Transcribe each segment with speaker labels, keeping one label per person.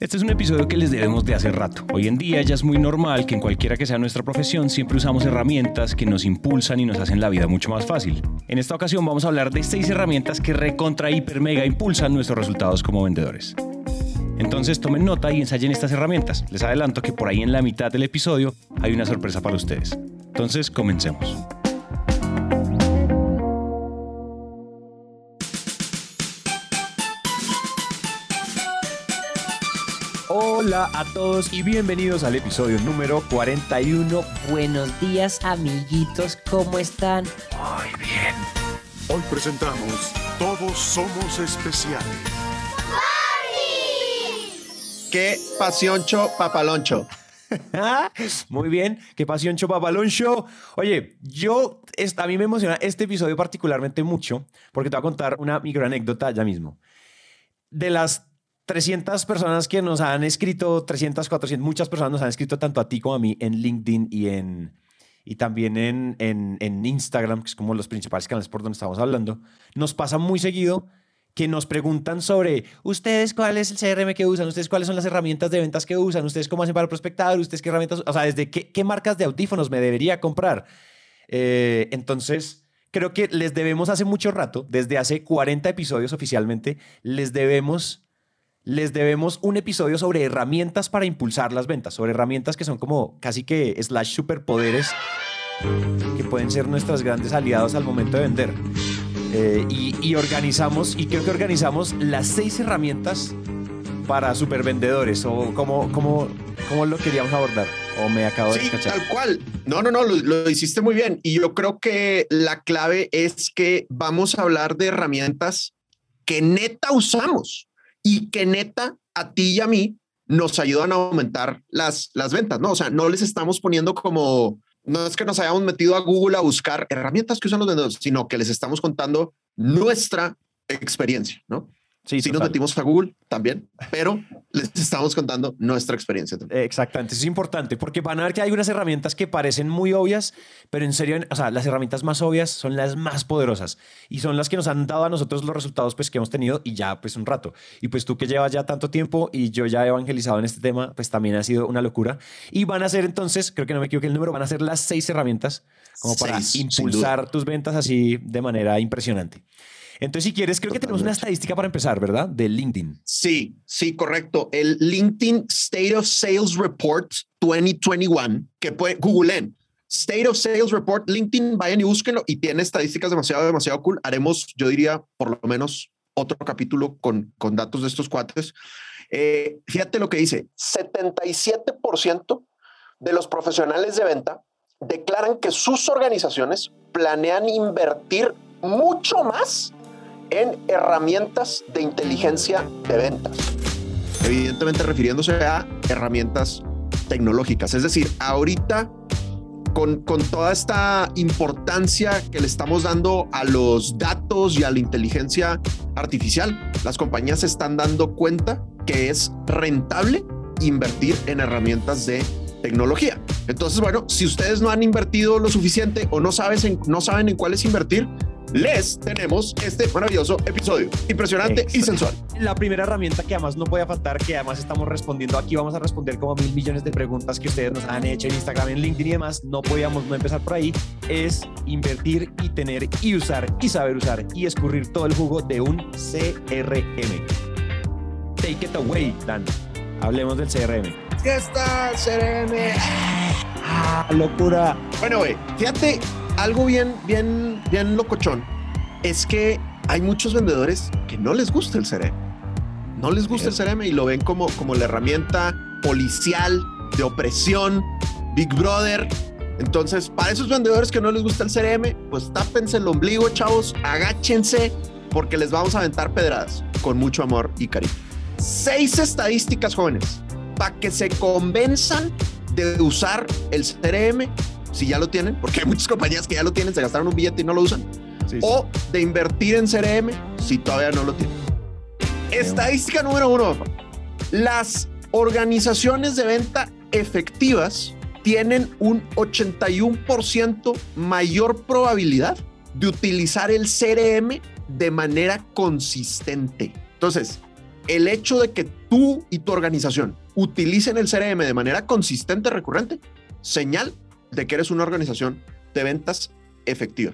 Speaker 1: Este es un episodio que les debemos de hace rato. Hoy en día ya es muy normal que en cualquiera que sea nuestra profesión siempre usamos herramientas que nos impulsan y nos hacen la vida mucho más fácil. En esta ocasión vamos a hablar de seis herramientas que recontra hiper mega impulsan nuestros resultados como vendedores. Entonces tomen nota y ensayen estas herramientas. Les adelanto que por ahí en la mitad del episodio hay una sorpresa para ustedes. Entonces comencemos. Hola a todos y bienvenidos al episodio número 41.
Speaker 2: Buenos días, amiguitos, ¿cómo están?
Speaker 1: Muy bien.
Speaker 3: Hoy presentamos Todos Somos Especiales.
Speaker 4: ¡Qué pasioncho papaloncho!
Speaker 1: Muy bien, qué pasión Chopapalón Show. Oye, yo, a mí me emociona este episodio particularmente mucho porque te voy a contar una micro anécdota ya mismo. De las 300 personas que nos han escrito, 300, 400, muchas personas nos han escrito tanto a ti como a mí en LinkedIn y, en, y también en, en, en Instagram, que es como los principales canales por donde estamos hablando. Nos pasa muy seguido que nos preguntan sobre ustedes cuál es el CRM que usan, ustedes cuáles son las herramientas de ventas que usan, ustedes cómo hacen para prospectar, ustedes qué herramientas, o sea, desde qué, qué marcas de audífonos me debería comprar. Eh, entonces, creo que les debemos hace mucho rato, desde hace 40 episodios oficialmente, les debemos les debemos un episodio sobre herramientas para impulsar las ventas, sobre herramientas que son como casi que slash superpoderes que pueden ser nuestras grandes aliados al momento de vender. Eh, y, y, organizamos, y creo que organizamos las seis herramientas para supervendedores, o cómo, cómo, cómo lo queríamos abordar, o me acabo de
Speaker 4: Sí,
Speaker 1: escachar.
Speaker 4: tal cual. No, no, no, lo, lo hiciste muy bien. Y yo creo que la clave es que vamos a hablar de herramientas que neta usamos y que neta a ti y a mí nos ayudan a aumentar las, las ventas, ¿no? O sea, no les estamos poniendo como, no es que nos hayamos metido a Google a buscar herramientas que usan los vendedores, sino que les estamos contando nuestra experiencia, ¿no?
Speaker 1: Sí,
Speaker 4: Sí nos
Speaker 1: total.
Speaker 4: metimos a Google también, pero les estamos contando nuestra experiencia. también.
Speaker 1: Exactamente, eso es importante porque van a ver que hay unas herramientas que parecen muy obvias, pero en serio, o sea, las herramientas más obvias son las más poderosas y son las que nos han dado a nosotros los resultados pues que hemos tenido y ya pues un rato. Y pues tú que llevas ya tanto tiempo y yo ya he evangelizado en este tema, pues también ha sido una locura. Y van a ser entonces, creo que no me equivoqué el número, van a ser las seis herramientas como para
Speaker 4: Seis,
Speaker 1: impulsar tus ventas así de manera impresionante. Entonces, si quieres, creo que tenemos una
Speaker 4: Totalmente.
Speaker 1: estadística para empezar, ¿verdad? De LinkedIn.
Speaker 4: Sí, sí, correcto. El LinkedIn State of Sales Report 2021, que puede googleen. State of Sales Report, LinkedIn, vayan y búsquenlo y tiene estadísticas demasiado, demasiado cool. Haremos, yo diría, por lo menos otro capítulo con, con datos de estos cuates. Eh, fíjate lo que dice, 77% de los profesionales de venta declaran que sus organizaciones planean invertir mucho más en herramientas de inteligencia de ventas. Evidentemente refiriéndose a herramientas tecnológicas. Es decir, ahorita con, con, toda esta importancia que le estamos dando a los datos y a la inteligencia artificial, las compañías se están dando cuenta que es rentable invertir en herramientas de tecnología. Entonces, bueno, si ustedes no han invertido lo suficiente o no, sabes en, no saben en cuáles invertir, les tenemos este maravilloso episodio. Impresionante y sensual.
Speaker 1: La primera herramienta que además no puede faltar, que además estamos respondiendo aquí, vamos a responder como mil millones de preguntas que ustedes nos han hecho en Instagram, en LinkedIn y demás, no podíamos no empezar por ahí, es invertir y tener y usar y saber usar y escurrir todo el jugo de un CRM. Take it away, Dan. Hablemos del CRM.
Speaker 4: ¿Qué está CRM?
Speaker 1: ¡Ah, locura!
Speaker 4: Bueno, güey, fíjate, algo bien, bien, bien locochón es que hay muchos vendedores que no les gusta el CRM. No les gusta el CRM y lo ven como, como la herramienta policial de opresión, Big Brother. Entonces, para esos vendedores que no les gusta el CRM, pues tápense el ombligo, chavos, agáchense, porque les vamos a aventar pedradas con mucho amor y cariño. Seis estadísticas, jóvenes, para que se convenzan de usar el CRM si ya lo tienen, porque hay muchas compañías que ya lo tienen, se gastaron un billete y no lo usan,
Speaker 1: Sí,
Speaker 4: o de invertir en CRM si todavía no lo tienen. Estadística número uno, papá. las organizaciones de venta efectivas tienen un 81% mayor probabilidad de utilizar el CRM de manera consistente. Entonces, el hecho de que tú y tu organización utilicen el CRM de manera consistente, recurrente, señal de que eres una organización de ventas efectiva.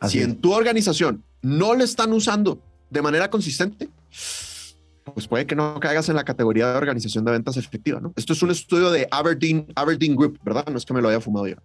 Speaker 1: Así
Speaker 4: si en tu organización no le están usando de manera consistente, pues puede que no caigas en la categoría de organización de ventas efectiva, ¿no? Esto es un estudio de Aberdeen, Aberdeen Group, ¿verdad? No es que me lo haya fumado yo.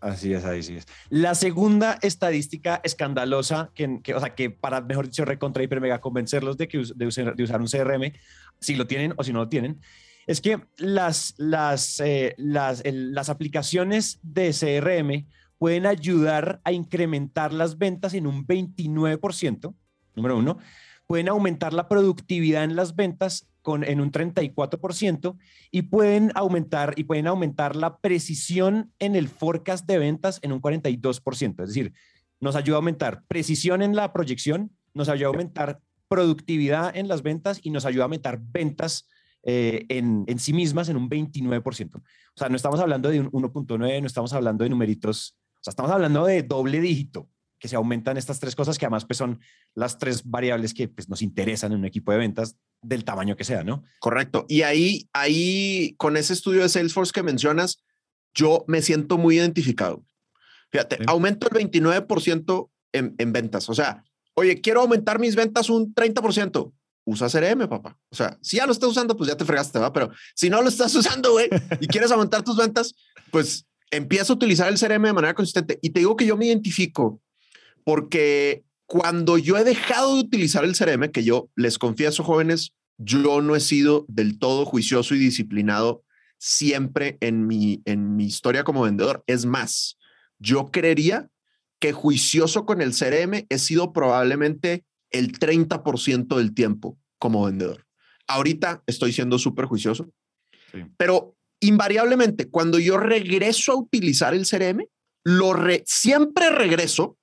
Speaker 1: Así es, así es. La segunda estadística escandalosa, que, que, o sea, que para, mejor dicho, recontra hiper mega convencerlos de, que, de, usar, de usar un CRM, si lo tienen o si no lo tienen, es que las, las, eh, las, las aplicaciones de CRM pueden ayudar a incrementar las ventas en un 29%, número uno, pueden aumentar la productividad en las ventas con, en un 34% y pueden aumentar y pueden aumentar la precisión en el forecast de ventas en un 42%. Es decir, nos ayuda a aumentar precisión en la proyección, nos ayuda a aumentar productividad en las ventas y nos ayuda a aumentar ventas eh, en, en sí mismas en un 29%. O sea, no estamos hablando de un 1.9, no estamos hablando de numeritos, o sea, estamos hablando de doble dígito que se aumentan estas tres cosas que además pues son las tres variables que pues, nos interesan en un equipo de ventas del tamaño que sea, ¿no?
Speaker 4: Correcto. Y ahí, ahí, con ese estudio de Salesforce que mencionas, yo me siento muy identificado. Fíjate,
Speaker 1: Sí.
Speaker 4: aumento el 29% en, en ventas. O sea, oye, quiero aumentar mis ventas un 30%. Usa CRM, papá. O sea, si ya lo estás usando, pues ya te fregaste, ¿va? Pero si no lo estás usando, güey, y quieres aumentar tus ventas, pues empieza a utilizar el CRM de manera consistente. Y te digo que yo me identifico porque cuando yo he dejado de utilizar el CRM, que yo les confieso, jóvenes, yo no he sido del todo juicioso y disciplinado siempre en mi, en mi historia como vendedor. Es más, yo creería que juicioso con el CRM he sido probablemente el 30% del tiempo como vendedor. Ahorita estoy siendo súper juicioso,
Speaker 1: Sí.
Speaker 4: pero invariablemente cuando yo regreso a utilizar el CRM, lo re- siempre regreso,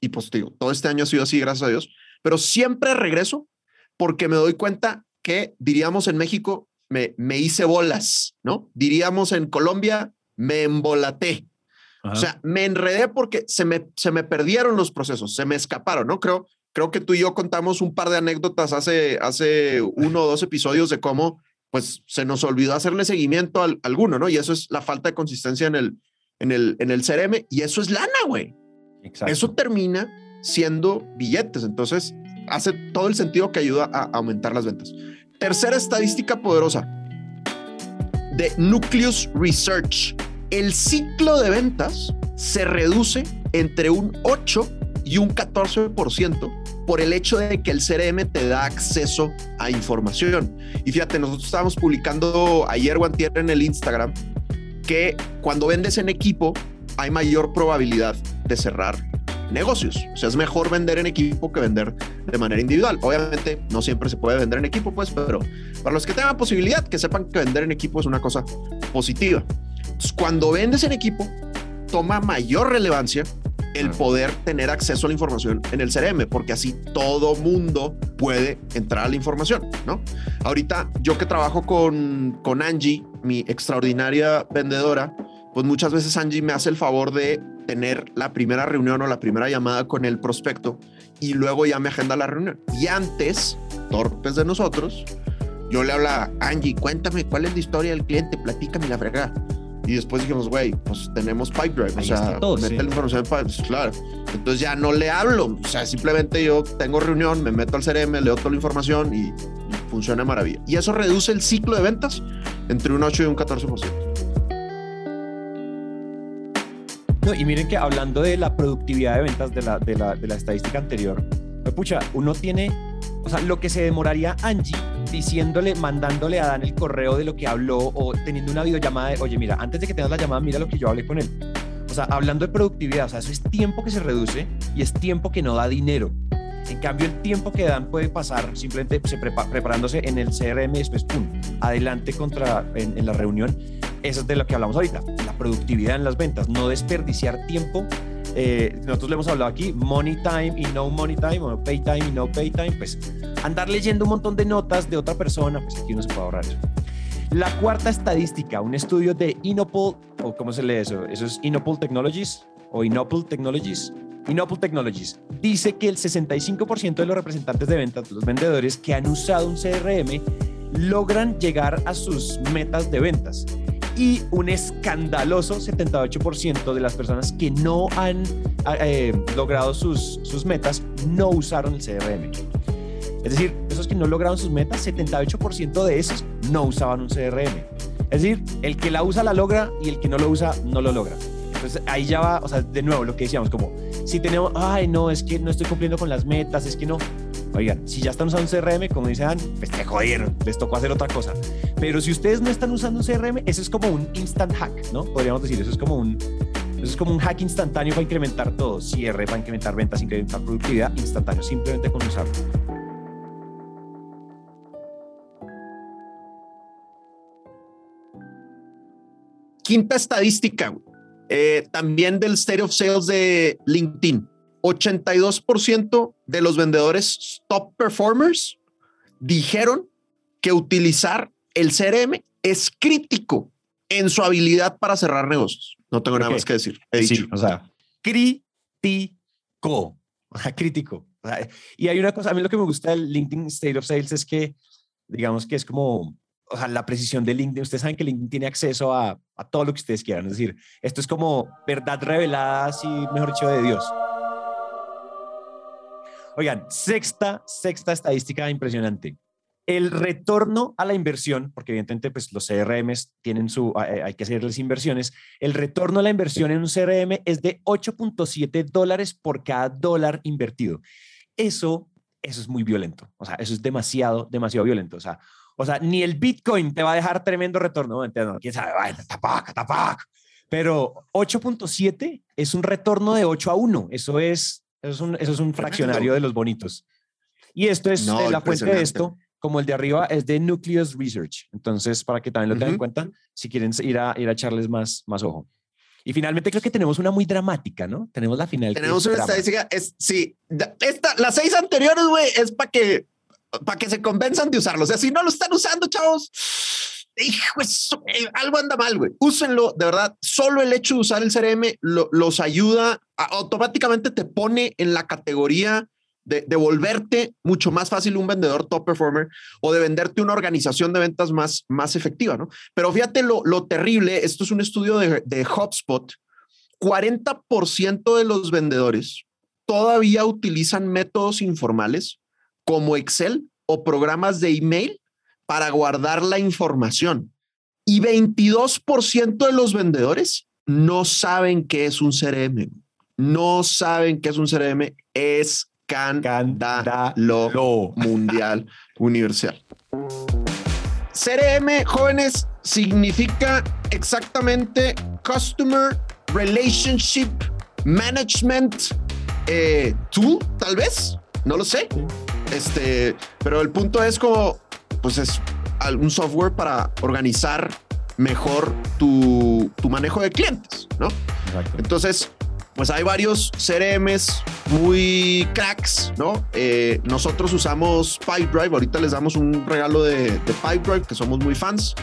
Speaker 4: y pues digo, todo este año ha sido así, gracias a Dios, pero siempre regreso porque me doy cuenta que diríamos en México, me, me hice bolas, ¿no? Diríamos en Colombia, me embolaté. O sea, me enredé porque se me, se me perdieron los procesos, se me escaparon, ¿no? Creo, creo que tú y yo contamos un par de anécdotas hace, hace uno o dos episodios de cómo pues se nos olvidó hacerle seguimiento al, alguno, ¿no? Y eso es la falta de consistencia en el, en el, en el CRM y eso es lana, güey.
Speaker 1: Exacto.
Speaker 4: Eso termina siendo billetes. Entonces, hace todo el sentido que ayuda a aumentar las ventas. Tercera estadística poderosa de Nucleus Research. El ciclo de ventas se reduce entre un 8 y un 14% por el hecho de que el CRM te da acceso a información. Y fíjate, nosotros estábamos publicando ayer o antier en el Instagram que cuando vendes en equipo hay mayor probabilidad de cerrar negocios. O sea, es mejor vender en equipo que vender de manera individual. Obviamente, no siempre se puede vender en equipo, pues, pero para los que tengan posibilidad, que sepan que vender en equipo es una cosa positiva. Entonces, cuando vendes en equipo, toma mayor relevancia el poder tener acceso a la información en el CRM, porque así todo mundo puede entrar a la información, ¿no? Ahorita, yo que trabajo con, con Angie, mi extraordinaria vendedora, pues muchas veces Angie me hace el favor de tener la primera reunión o la primera llamada con el prospecto y luego ya me agenda la reunión. Y antes, torpes de nosotros, yo le hablaba, Angie, cuéntame cuál es la historia del cliente, platícame la fregada. Y después dijimos, güey, pues tenemos Pipedrive, o
Speaker 2: Ahí
Speaker 4: sea,
Speaker 2: está todo,
Speaker 4: mete
Speaker 1: sí.
Speaker 4: la información en Pipe, pues, claro. Entonces ya no le hablo, o sea, simplemente yo tengo reunión, me meto al CRM, leo toda la información y, y funciona maravilla. Y eso reduce el ciclo de ventas entre un 8 y un 14%.
Speaker 1: No, y miren que hablando de la productividad de ventas de la, de la, de la estadística anterior, pues, pucha, uno tiene, o sea, lo que se demoraría Angie diciéndole, mandándole a Dan el correo de lo que habló o teniendo una videollamada de, oye, mira, antes de que tengas la llamada, mira lo que yo hablé con él. O sea, hablando de productividad, o sea, eso es tiempo que se reduce y es tiempo que no da dinero. En cambio, el tiempo que Dan puede pasar simplemente prepa- preparándose en el CRM y después, pum, adelante contra, en, en la reunión, eso es de lo que hablamos ahorita, la productividad en las ventas, no desperdiciar tiempo. Eh, nosotros le hemos hablado aquí, money time y no money time, o pay time y no pay time, pues andar leyendo un montón de notas de otra persona, pues aquí uno se puede ahorrar eso. La cuarta estadística, un estudio de Inopol, o cómo se lee eso, eso es Inopol Technologies o Inopol Technologies, Inopul Technologies dice que el 65% de los representantes de ventas, los vendedores que han usado un CRM, logran llegar a sus metas de ventas. Y un escandaloso 78% de las personas que no han eh, logrado sus, sus metas no usaron el CRM. Es decir, esos que no lograron sus metas, 78% de esos no usaban un CRM. Es decir, el que la usa la logra y el que no lo usa no lo logra. Entonces ahí ya va, o sea, de nuevo lo que decíamos, como si tenemos, ay, no, es que no estoy cumpliendo con las metas, es que no. Oigan, si ya están usando un CRM, como dicen, pues te jodieron, les tocó hacer otra cosa. Pero si ustedes no están usando un CRM, eso es como un instant hack, ¿no? Podríamos decir, eso es como un, eso es como un hack instantáneo para incrementar todo, cierre, para incrementar ventas, incrementar productividad, instantáneo, simplemente con usarlo.
Speaker 4: Quinta estadística, eh, también del State of Sales de LinkedIn. 82% de los vendedores top performers dijeron que utilizar el CRM es crítico en su habilidad para cerrar negocios. No tengo nada más que decir. He dicho.
Speaker 1: o sea, crítico. crítico. y hay una cosa, a mí lo que me gusta del LinkedIn State of Sales es que, digamos que es como o sea, la precisión de LinkedIn, ustedes saben que LinkedIn tiene acceso a, a, todo lo que ustedes quieran, es decir, esto es como verdad revelada, así, mejor dicho, de Dios. Oigan, sexta, sexta estadística impresionante. El retorno a la inversión, porque evidentemente pues los CRMs tienen su, hay que hacerles inversiones, el retorno a la inversión en un CRM es de 8.7 dólares por cada dólar invertido. Eso, eso es muy violento, o sea, eso es demasiado, demasiado violento. O sea, o sea, ni el Bitcoin te va a dejar tremendo retorno. No, quién sabe, tapac, tapac. Pero 8.7 es un retorno de 8 a 1. Eso es, eso es, un, eso es un fraccionario de los bonitos. Y esto es eh, la fuente de esto, como el de arriba, es de Nucleus Research. Entonces, para que también lo tengan en cuenta, si quieren ir a, ir a echarles más, más ojo. Y finalmente creo que tenemos una muy dramática, ¿no? Tenemos la final.
Speaker 4: Tenemos una estadística, es, sí, esta, las seis anteriores, güey, es para que para que se convenzan de usarlo. O sea, si no lo están usando, chavos, hijo, eh, algo anda mal, güey. Úsenlo, de verdad. Solo el hecho de usar el CRM los ayuda, automáticamente te pone en la categoría de, de, volverte mucho más fácil un vendedor top performer o de venderte una organización de ventas más, más efectiva, ¿no? Pero fíjate lo, lo terrible, esto es un estudio de, de HubSpot, 40% de los vendedores todavía utilizan métodos informales como Excel o programas de email para guardar la información. Y 22% de los vendedores no saben qué es un CRM. No saben qué es un CRM. Es lo mundial universal. CRM, jóvenes, significa exactamente Customer Relationship Management eh, Tool, tal vez. No lo sé. Este, pero el punto es como, pues es un software para organizar mejor tu, tu manejo de clientes, ¿no? Entonces, pues hay varios CRMs muy cracks, ¿no? Eh, nosotros usamos Pipedrive, ahorita les damos un regalo de, de Pipedrive, que somos muy fans,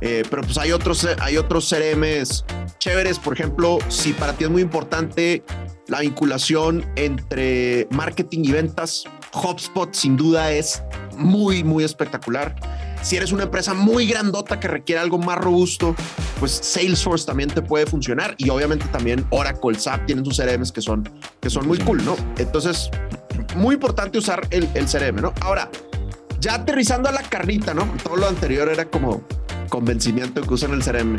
Speaker 4: eh, pero pues hay otros, hay otros CRMs chéveres, por ejemplo, si para ti es muy importante la vinculación entre marketing y ventas, HubSpot sin duda es muy, muy espectacular. Si eres una empresa muy grandota que requiere algo más robusto, pues Salesforce también te puede funcionar y obviamente también Oracle, SAP tienen sus CRMs que son, que son muy cool, ¿no? Entonces, muy importante usar el, el CRM, ¿no? Ahora, ya aterrizando a la carnita, ¿no? Todo lo anterior era como convencimiento que usan el CRM.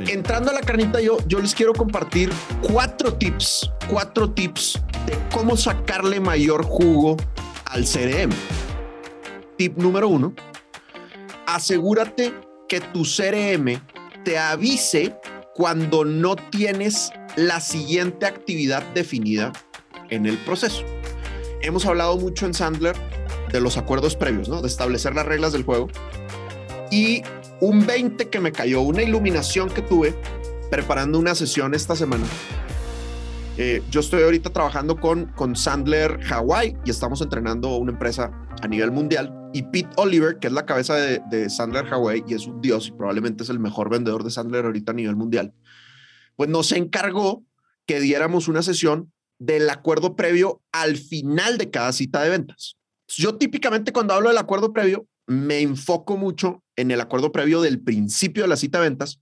Speaker 4: Entrando a la carnita, yo, yo les quiero compartir cuatro tips, cuatro tips de cómo sacarle mayor jugo al CRM. Tip número uno, asegúrate que tu CRM te avise cuando no tienes la siguiente actividad definida en el proceso. Hemos hablado mucho en Sandler de los acuerdos previos, ¿no? De establecer las reglas del juego. Y un 20 que me cayó, una iluminación que tuve preparando una sesión esta semana eh, yo estoy ahorita trabajando con, con Sandler Hawaii y estamos entrenando una empresa a nivel mundial. Y Pete Oliver, que es la cabeza de, Sandler Hawaii y es un dios y probablemente es el mejor vendedor de Sandler ahorita a nivel mundial, pues nos encargó que diéramos una sesión del acuerdo previo al final de cada cita de ventas. Yo típicamente cuando hablo del acuerdo previo, me enfoco mucho en el acuerdo previo del principio de la cita de ventas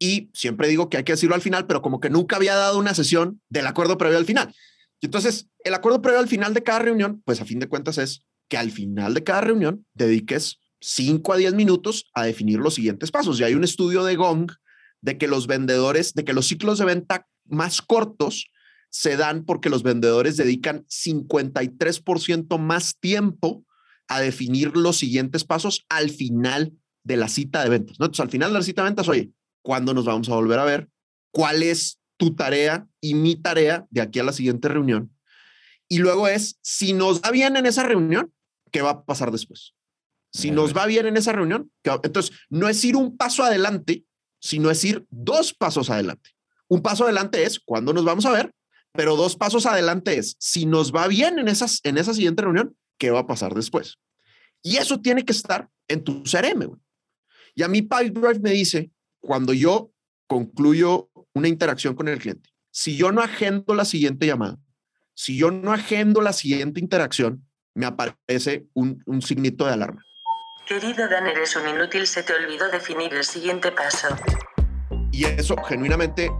Speaker 4: y siempre digo que hay que decirlo al final, pero como que nunca había dado una sesión del acuerdo previo al final. Y entonces, el acuerdo previo al final de cada reunión, pues a fin de cuentas es que al final de cada reunión dediques 5 a 10 minutos a definir los siguientes pasos. Y hay un estudio de Gong de que los vendedores, de que los ciclos de venta más cortos se dan porque los vendedores dedican 53% más tiempo a definir los siguientes pasos al final de la cita de ventas. ¿no? Entonces, al final de la cita de ventas, oye, ¿cuándo nos vamos a volver a ver? ¿Cuál es tu tarea y mi tarea de aquí a la siguiente reunión? Y luego es, si nos va bien en esa reunión, ¿qué va a pasar después? Si nos va bien en esa reunión, entonces no es ir un paso adelante, sino es ir dos pasos adelante. Un paso adelante es cuándo nos vamos a ver, pero dos pasos adelante es si nos va bien en, esas, en esa siguiente reunión, ¿qué va a pasar después? Y eso tiene que estar en tu CRM. Y a mí Pipedrive me dice, cuando yo concluyo una interacción con el cliente, si yo no agendo la siguiente llamada, si yo no agendo la siguiente interacción, me aparece un, un signito de alarma.
Speaker 5: Querido Dan, eres un inútil, se te olvidó definir el siguiente paso.
Speaker 4: Y eso genuinamente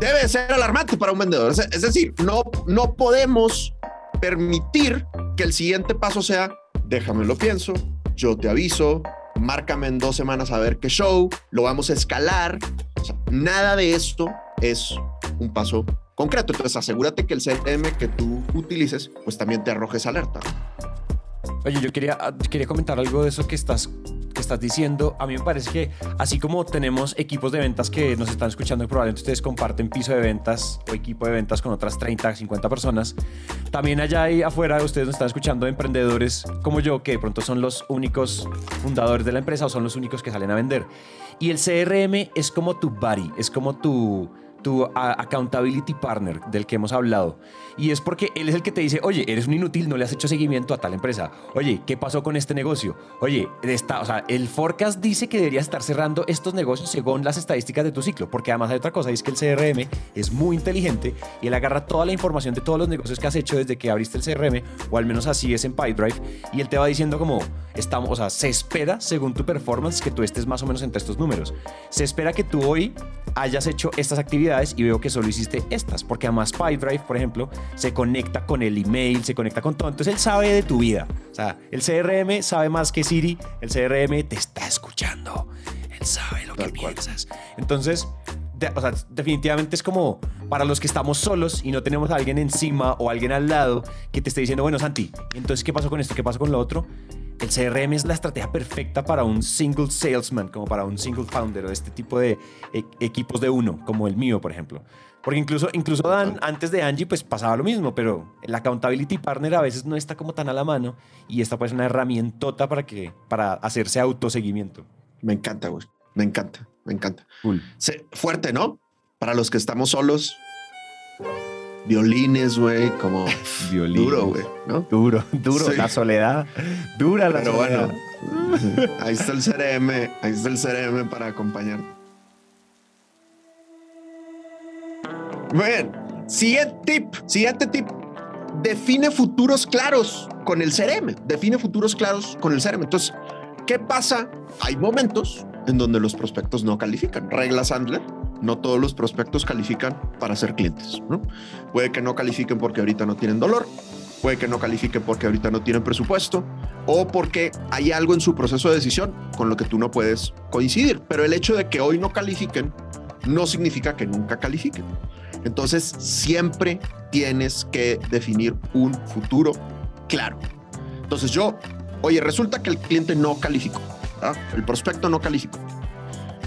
Speaker 4: debe ser alarmante para un vendedor. Es, decir, no, no podemos permitir que el siguiente paso sea, déjame lo pienso, yo te aviso, márcame en dos semanas a ver qué show, lo vamos a escalar. nada de esto es un paso concreto. Entonces asegúrate que el CRM que tú utilices, pues también te arroje esa alerta.
Speaker 1: Oye, yo quería, ah, quería comentar algo de eso que estás, estás diciendo. A mí me parece que así como tenemos equipos de ventas que nos están escuchando probablemente ustedes comparten piso de ventas o equipo de ventas con otras 30, 50 personas, también allá ahí afuera ustedes nos están escuchando emprendedores como yo, que de pronto son los únicos fundadores de la empresa o son los únicos que salen a vender. Y el CRM es como tu buddy, es como tu tu accountability partner del que hemos hablado. Y es porque él es el que te dice, oye, eres un inútil, no le has hecho seguimiento a tal empresa. Oye, ¿qué pasó con este negocio? Oye, está, o sea, el forecast dice que deberías estar cerrando estos negocios según las estadísticas de tu ciclo, porque además hay otra cosa, es que el CRM es muy inteligente y él agarra toda la información de todos los negocios que has hecho desde que abriste el CRM, o al menos así es en PyDrive, y él te va diciendo como, estamos, o sea, se espera según tu performance que tú estés más o menos entre estos números. Se espera que tú hoy hayas hecho estas actividades y veo que solo hiciste estas, porque además PyDrive, por ejemplo, se conecta con el email, se conecta con todo. Entonces él sabe de tu vida. O sea, el CRM sabe más que Siri, el CRM te está escuchando, él sabe lo que piensas. Entonces, o sea, definitivamente es como para los que estamos solos y no tenemos a alguien encima o alguien al lado que te esté diciendo, bueno, Santi, entonces, ¿qué pasó con esto? ¿Qué pasó con lo otro? El CRM es la estrategia perfecta para un single salesman, como para un single founder o este tipo de e, equipos de uno, como el mío, por ejemplo. Porque incluso, incluso Dan, antes de Angie, pues pasaba lo mismo, pero el accountability partner a veces no está como tan a la mano y esta pues una herramientota para, que, para hacerse autoseguimiento.
Speaker 4: Me encanta, güey. Me encanta, me encanta. fuerte, ¿no? Para los que estamos solos, violines, güey, como duro, güey, ¿no?
Speaker 1: Duro, duro, la soledad, dura la Pero bueno,
Speaker 4: ahí está el CRM, ahí está el CRM para acompañarte. Muy bien, siguiente tip, siguiente tip. Define futuros claros con el CRM, define futuros claros con el CRM. Entonces, ¿qué pasa? Hay momentos en donde los prospectos no califican. Regla Sandler, no todos los prospectos califican para ser clientes. ¿no? Puede que no califiquen porque ahorita no tienen dolor, puede que no califiquen porque ahorita no tienen presupuesto o porque hay algo en su proceso de decisión con lo que tú no puedes coincidir. Pero el hecho de que hoy no califiquen no significa que nunca califiquen. Entonces siempre tienes que definir un futuro claro. Entonces yo, oye, resulta que el cliente no calificó, el prospecto no calificó.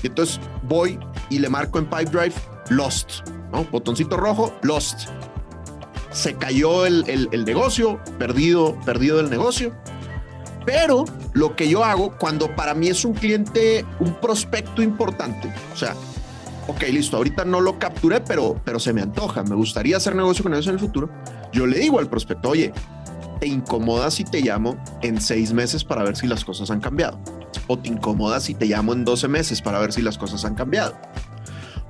Speaker 4: Y entonces voy y le marco en Pipedrive Lost, ¿no? Botoncito rojo, Lost. Se cayó el, el, negocio, perdido, perdido el negocio. Pero lo que yo hago cuando para mí es un cliente, un prospecto importante, o sea, ok, listo, ahorita no lo capturé, pero, pero se me antoja, me gustaría hacer negocio con ellos en el futuro, yo le digo al prospecto, oye, ¿te incomoda si te llamo en seis meses para ver si las cosas han cambiado? ¿O te incomoda si te llamo en 12 meses para ver si las cosas han cambiado?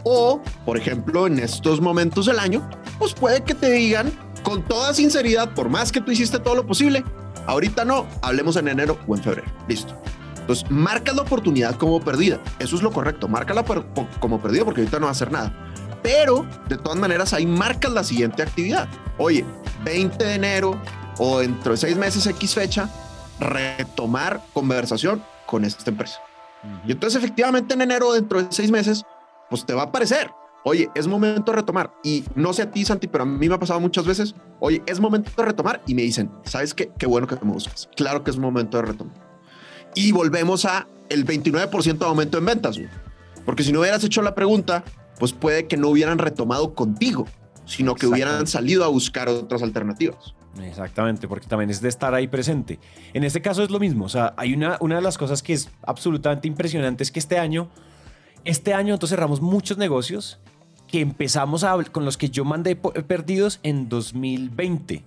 Speaker 4: O, por ejemplo, en estos momentos del año, pues puede que te digan con toda sinceridad, por más que tú hiciste todo lo posible, ahorita no, hablemos en enero o en febrero. Listo. Entonces, marca la oportunidad como perdida. Eso es lo correcto. Márcala como perdida porque ahorita no va a hacer nada. Pero, de todas maneras, ahí marcas la siguiente actividad. Oye, 20 de enero o dentro de seis meses X fecha, retomar conversación con esta empresa. Y entonces, efectivamente, en enero, dentro de seis meses, pues te va a aparecer. Oye, es momento de retomar. Y no sé a ti, Santi, pero a mí me ha pasado muchas veces. Oye, es momento de retomar. Y me dicen, ¿sabes qué? Qué bueno que me buscas. Claro que es momento de retomar. Y volvemos a el 29% de aumento en ventas. güey. Porque si no hubieras hecho la pregunta, pues puede que no hubieran retomado contigo, sino que hubieran salido a buscar otras alternativas.
Speaker 1: Exactamente, porque también es de estar ahí presente. En este caso es lo mismo, o sea, hay una, una de las cosas que es absolutamente impresionante es que este año, este año nosotros cerramos muchos negocios que empezamos a, con los que yo mandé perdidos en 2020.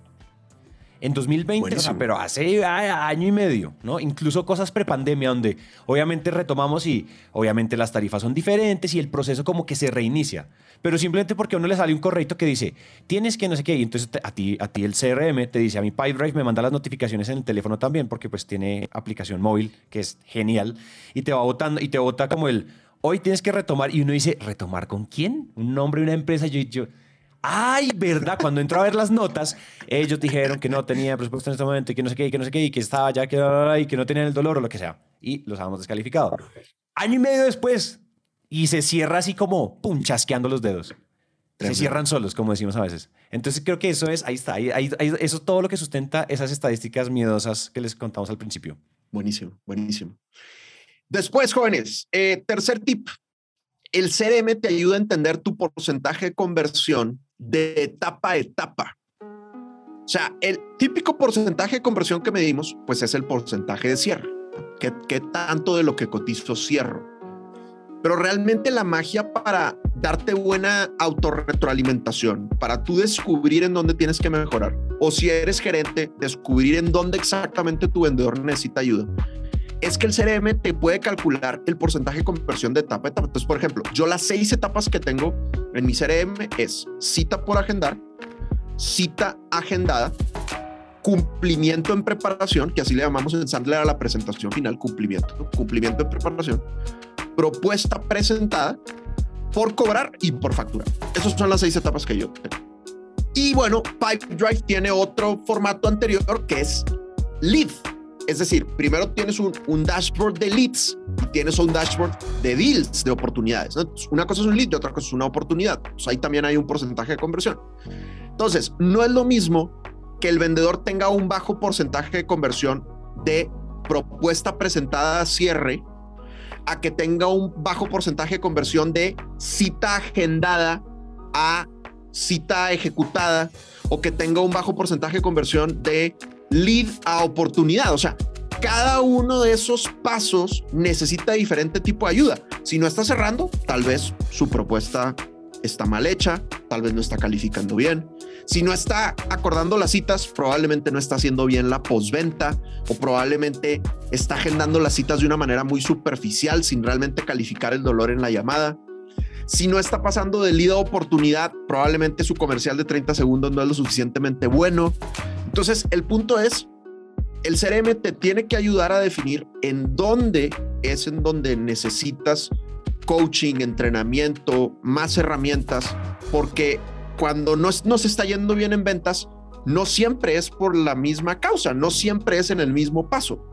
Speaker 1: En 2020, o sea,
Speaker 4: Buenísimo.
Speaker 1: pero hace a- año y medio, ¿no? Incluso cosas prepandemia, donde obviamente retomamos y obviamente las tarifas son diferentes y el proceso como que se reinicia. Pero simplemente porque a uno le sale un correito que dice, tienes que no sé qué, y entonces a ti, a ti el CRM te dice, a mi Pipedrive me manda las notificaciones en el teléfono también, porque pues tiene aplicación móvil, que es genial, y te va botando, y te bota como el, hoy tienes que retomar, y uno dice, ¿retomar con quién? Un nombre, una empresa, yo, yo, Ay, verdad, cuando entró a ver las notas, ellos dijeron que no tenía presupuesto en este momento y que no sé qué, y que no sé qué, y que estaba ya, que, y que no tenían el dolor o lo que sea. Y los habíamos descalificado. Año y medio después, y se cierra así como, pum, chasqueando los dedos. Se cierran solos, como decimos a veces. Entonces creo que eso es, ahí está, ahí- ahí- eso es todo lo que sustenta esas estadísticas miedosas que les contamos al principio.
Speaker 4: Buenísimo, buenísimo. Después, jóvenes, eh, tercer tip. El CRM te ayuda a entender tu porcentaje de conversión de etapa a etapa. O sea, el típico porcentaje de conversión que medimos, pues es el porcentaje de cierre. ¿Qué, qué tanto de lo que cotizo cierro? Pero realmente la magia para darte buena autorretroalimentación, para tú descubrir en dónde tienes que mejorar, o si eres gerente, descubrir en dónde exactamente tu vendedor necesita ayuda, es que el CRM te puede calcular el porcentaje de conversión de etapa a etapa. Entonces, por ejemplo, yo las seis etapas que tengo en mi CRM es cita por agendar, cita agendada, cumplimiento en preparación, que así le llamamos en Sandler a la presentación final, cumplimiento, cumplimiento en preparación, propuesta presentada, por cobrar y por facturar. Esas son las seis etapas que yo tengo. Y bueno, Pipedrive tiene otro formato anterior que es lead. Es decir, primero tienes un, dashboard de leads y tienes un dashboard de deals, de oportunidades. Una cosa es un lead y otra cosa es una oportunidad. Ahí también hay un porcentaje de conversión. Entonces, no es lo mismo que el vendedor tenga un bajo porcentaje de conversión de propuesta presentada a cierre a que tenga un bajo porcentaje de conversión de cita agendada a cita ejecutada o que tenga un bajo porcentaje de conversión de lead a oportunidad. O sea, cada uno de esos pasos necesita diferente tipo de ayuda. Si no está cerrando, tal vez su propuesta está mal hecha, tal vez no está calificando bien. Si no está acordando las citas, probablemente no está haciendo bien la postventa o probablemente está agendando las citas de una manera muy superficial sin realmente calificar el dolor en la llamada. Si no está pasando de lead a oportunidad, probablemente su comercial de 30 segundos no es lo suficientemente bueno. Entonces, el punto es, el CRM te tiene que ayudar a definir en dónde es en donde necesitas coaching, entrenamiento, más herramientas, porque cuando no, no se está yendo bien en ventas, no siempre es por la misma causa, no siempre es en el mismo paso.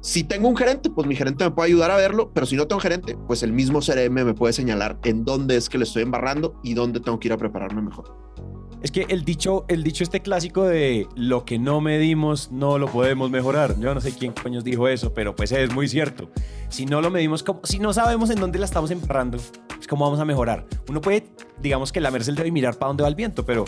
Speaker 4: Si tengo un gerente, pues mi gerente me puede ayudar a verlo, pero si no tengo gerente, pues el mismo CRM me puede señalar en dónde es que le estoy embarrando y dónde tengo que ir a prepararme mejor.
Speaker 1: Es que el dicho, el dicho este clásico de lo que no medimos no lo podemos mejorar. Yo no sé quién coños dijo eso, pero pues es muy cierto. Si no lo medimos, si no sabemos en dónde la estamos embarrando, pues cómo vamos a mejorar. Uno puede, digamos que lamerse el dedo mirar para dónde va el viento, pero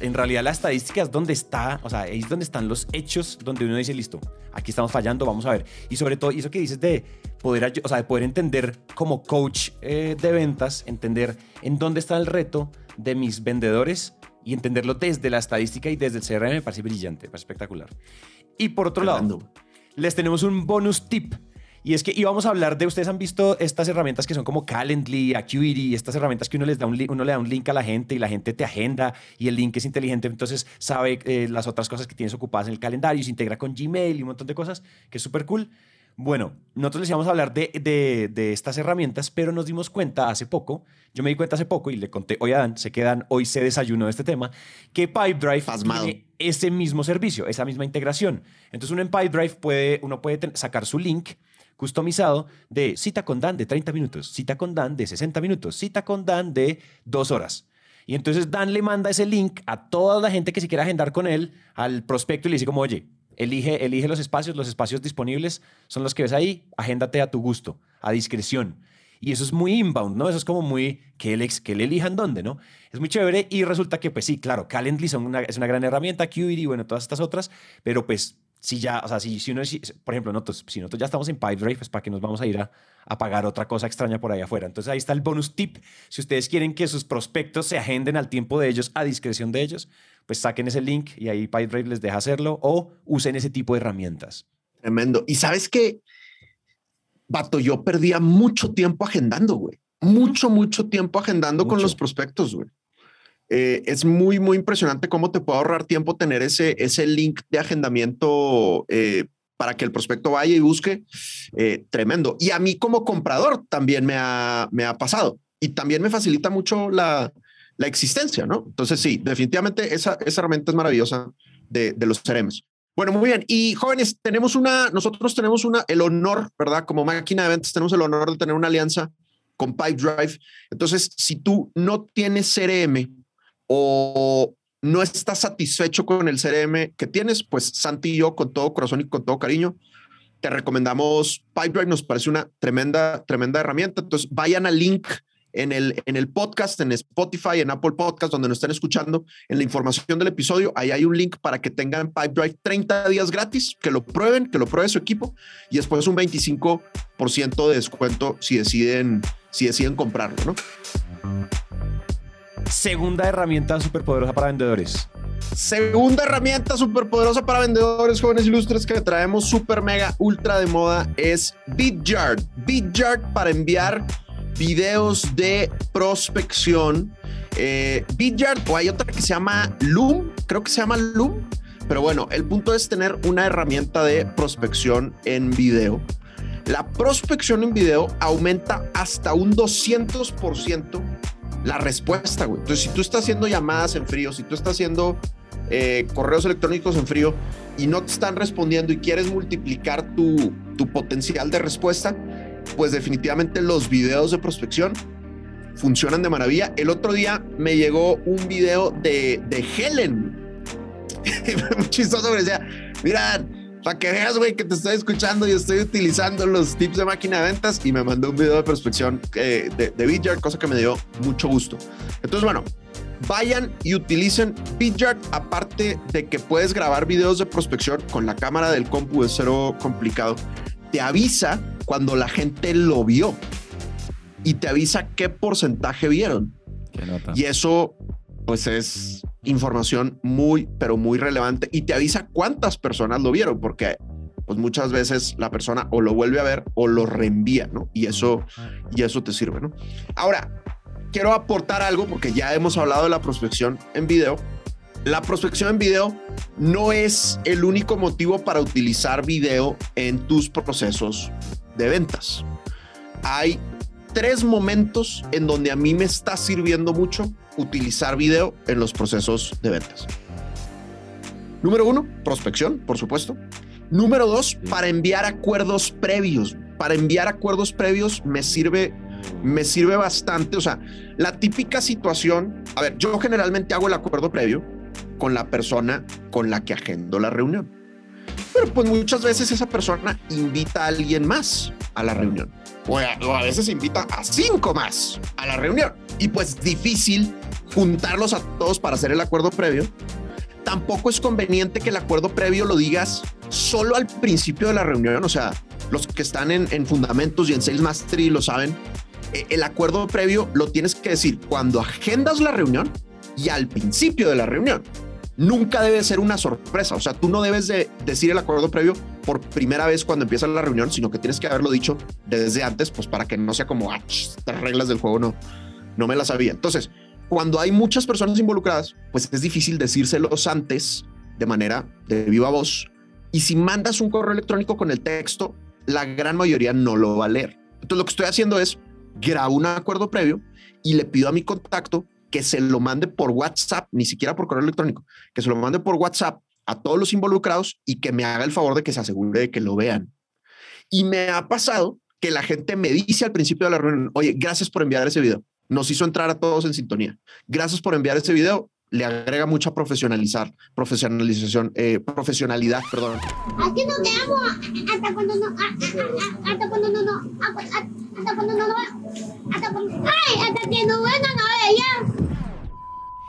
Speaker 1: en realidad la estadística es donde está, o sea, es donde están los hechos, donde uno dice, listo, aquí estamos fallando, vamos a ver. Y sobre todo, y eso que dices de poder, o sea, de poder entender como coach eh, de ventas, entender en dónde está el reto de mis vendedores y entenderlo desde la estadística y desde el CRM me parece brillante, me parece espectacular. Y por otro lado, les tenemos un bonus tip Y es que íbamos a hablar de, ustedes han visto estas herramientas que son como Calendly, Acuity, estas herramientas que uno, les da un, uno le da un link a la gente y la gente te agenda y el link es inteligente, entonces sabe eh, las otras cosas que tienes ocupadas en el calendario y se integra con Gmail y un montón de cosas, que es súper cool. Bueno, nosotros les íbamos a hablar de, de, de estas herramientas, pero nos dimos cuenta hace poco, yo me di cuenta hace poco y le conté hoy a Dan, se quedan, hoy se desayunó de este tema, que Pipedrive
Speaker 4: Pasmado.
Speaker 1: tiene ese mismo servicio, esa misma integración. Entonces uno en Pipedrive puede, uno puede sacar su link customizado de cita con Dan de 30 minutos, cita con Dan de 60 minutos, cita con Dan de 2 horas. Y entonces Dan le manda ese link a toda la gente que se quiera agendar con él, al prospecto, y le dice como, oye, elige, elige los espacios, los espacios disponibles son los que ves ahí, agéndate a tu gusto, a discreción. Y eso es muy inbound, ¿no? Eso es como muy que él, que elijan dónde, ¿no? Es muy chévere y resulta que, pues sí, claro, Calendly son una, es una gran herramienta, Qt, bueno, todas estas otras, pero pues si ya, o sea, si, si uno, por ejemplo, nosotros, si nosotros ya estamos en Pipedrive, pues para que nos vamos a ir a, a pagar otra cosa extraña por ahí afuera. Entonces ahí está el bonus tip. Si ustedes quieren que sus prospectos se agenden al tiempo de ellos, a discreción de ellos, pues saquen ese link y ahí Pipedrive les deja hacerlo o usen ese tipo de herramientas.
Speaker 4: Tremendo. Y sabes que, vato, yo perdía mucho tiempo agendando, güey. Mucho, mucho tiempo agendando con
Speaker 1: Mucho.
Speaker 4: los prospectos, güey. Eh, es muy, muy impresionante cómo te puede ahorrar tiempo tener ese, ese link de agendamiento eh, para que el prospecto vaya y busque. Eh, tremendo. Y a mí como comprador también me ha, me ha pasado. Y también me facilita mucho la, la existencia, ¿no? Entonces, sí, definitivamente esa, esa herramienta es maravillosa de, los CRMs. Bueno, muy bien. Y jóvenes, tenemos una, nosotros tenemos una, el honor, ¿verdad? Como máquina de ventas, tenemos el honor de tener una alianza con Pipedrive. Entonces, si tú no tienes CRM o no estás satisfecho con el CRM que tienes, pues Santi y yo, con todo corazón y con todo cariño, te recomendamos Pipedrive. Nos parece una tremenda, tremenda herramienta. Entonces, vayan al link en el, en el podcast, en Spotify, en Apple Podcast, donde nos estén escuchando, en la información del episodio, ahí hay un link para que tengan Pipedrive 30 días gratis, que lo prueben, que lo pruebe su equipo y después un 25% de descuento si deciden, si deciden comprarlo, ¿no?
Speaker 1: Segunda herramienta súper poderosa para vendedores.
Speaker 4: Segunda herramienta súper poderosa para vendedores jóvenes ilustres que traemos súper mega ultra de moda es BitYard. BitYard para enviar videos de prospección. Eh, o hay otra que se llama Loom, creo que se llama Loom. Pero bueno, el punto es tener una herramienta de prospección en video. La prospección en video aumenta hasta un 200% la respuesta, güey. Entonces, si tú estás haciendo llamadas en frío, si tú estás haciendo eh, correos electrónicos en frío y no te están respondiendo y quieres multiplicar tu, tu potencial de respuesta, pues definitivamente los videos de prospección funcionan de maravilla. El otro día me llegó un video de, de Helen. Chistoso, decía, mira, para que veas, güey, que te estoy escuchando y estoy utilizando los tips de máquina de ventas y me mandó un video de prospección eh, de, de cosa que me dio mucho gusto. Entonces, bueno, vayan y utilicen Vidyard, aparte de que puedes grabar videos de prospección con la cámara del compu, es cero complicado. Te avisa cuando la gente lo vio y te avisa qué porcentaje vieron.
Speaker 1: Qué nota.
Speaker 4: Y eso, pues es información muy, pero muy relevante y te avisa cuántas personas lo vieron, porque pues muchas veces la persona o lo vuelve a ver o lo reenvía, ¿no? Y eso, y eso te sirve, ¿no? Ahora, quiero aportar algo porque ya hemos hablado de la prospección en video. La prospección en video no es el único motivo para utilizar video en tus procesos de ventas. Hay tres momentos en donde a mí me está sirviendo mucho utilizar video en los procesos de ventas. Número uno, prospección, por supuesto. Número dos, para enviar acuerdos previos. Para enviar acuerdos previos me sirve, me sirve bastante. O sea, la típica situación, a ver, yo generalmente hago el acuerdo previo con la persona con la que agendo la reunión. Pero pues muchas veces esa persona invita a alguien más a la reunión. O a, veces invita a cinco más a la reunión. Y pues difícil juntarlos a todos para hacer el acuerdo previo. Tampoco es conveniente que el acuerdo previo lo digas solo al principio de la reunión. O sea, los que están en, en fundamentos y en Sales Mastery lo saben. Eh, El acuerdo previo lo tienes que decir cuando agendas la reunión y al principio de la reunión nunca debe ser una sorpresa. O sea, tú no debes de decir el acuerdo previo por primera vez cuando empieza la reunión, sino que tienes que haberlo dicho desde antes, pues para que no sea como, ah, reglas del juego no, no me las sabía. Entonces, cuando hay muchas personas involucradas, pues es difícil decírselos antes de manera de viva voz. Y si mandas un correo electrónico con el texto, la gran mayoría no lo va a leer. Entonces, lo que estoy haciendo es grabo un acuerdo previo y le pido a mi contacto que se lo mande por WhatsApp, ni siquiera por correo electrónico, que se lo mande por WhatsApp a todos los involucrados y que me haga el favor de que se asegure de que lo vean. Y me ha pasado que la gente me dice al principio de la reunión, oye, gracias por enviar ese video. Nos hizo entrar a todos en sintonía. Gracias por enviar ese video. Le agrega mucha profesionalizar, profesionalización, eh, profesionalidad, perdón.
Speaker 6: Aquí nos quedamos hasta cuando no, a- a- a- hasta cuando no, no, hasta cuando no, no, hasta cuando, hasta no.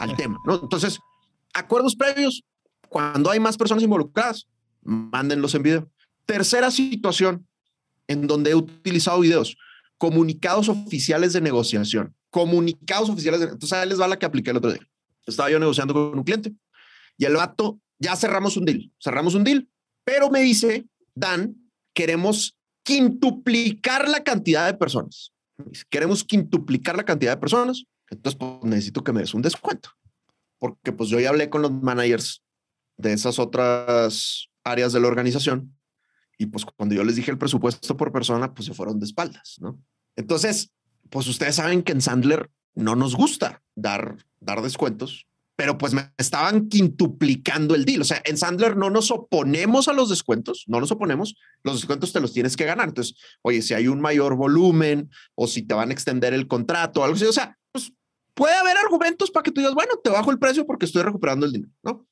Speaker 4: Al tema, ¿no? Entonces, acuerdos previos, cuando hay más personas involucradas, mándenlos en video. Tercera situación en donde he utilizado videos, comunicados oficiales de negociación, comunicados oficiales de, entonces ahí les va la que apliqué el otro día. Estaba yo negociando con un cliente y el vato, ya cerramos un deal, cerramos un deal, pero me dice, Dan, queremos quintuplicar la cantidad de personas. Queremos quintuplicar la cantidad de personas, entonces pues, necesito que me des un descuento. Porque pues yo ya hablé con los managers de esas otras áreas de la organización y pues cuando yo les dije el presupuesto por persona, pues se fueron de espaldas, ¿no? Entonces, pues ustedes saben que en Sandler no nos gusta dar, dar descuentos, pero pues me estaban quintuplicando el deal. O sea, en Sandler no nos oponemos a los descuentos, no nos oponemos, los descuentos te los tienes que ganar. Entonces, oye, si hay un mayor volumen o si te van a extender el contrato algo así, o sea, puede haber argumentos para que tú digas, bueno, te bajo el precio porque estoy recuperando el dinero, ¿no?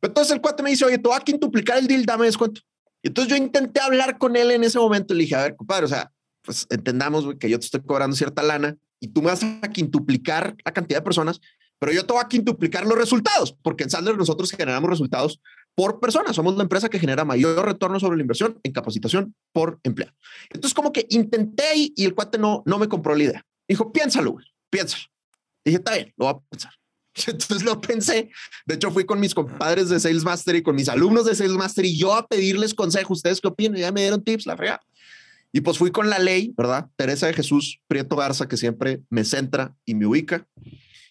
Speaker 4: Entonces el cuate me dice, oye, te voy a quintuplicar el deal, dame descuento. Y entonces yo intenté hablar con él en ese momento le dije, a ver, compadre, o sea, pues entendamos güey, que yo te estoy cobrando cierta lana y tú me vas a quintuplicar la cantidad de personas, pero yo te voy a quintuplicar los resultados, porque en Sandler nosotros generamos resultados por persona. Somos la empresa que genera mayor retorno sobre la inversión en capacitación por empleado. Entonces, como que intenté y, el cuate no, no me compró la idea. Dijo, piénsalo, piénsalo. Dije, está bien, lo voy a pensar. Entonces lo pensé. De hecho, fui con mis compadres de Sales Master y con mis alumnos de Sales Master y yo a pedirles consejo. ¿Ustedes qué opinan? Ya me dieron tips, la fregada. Y pues fui con la ley, ¿verdad? Teresa de Jesús Prieto Garza, que siempre me centra y me ubica.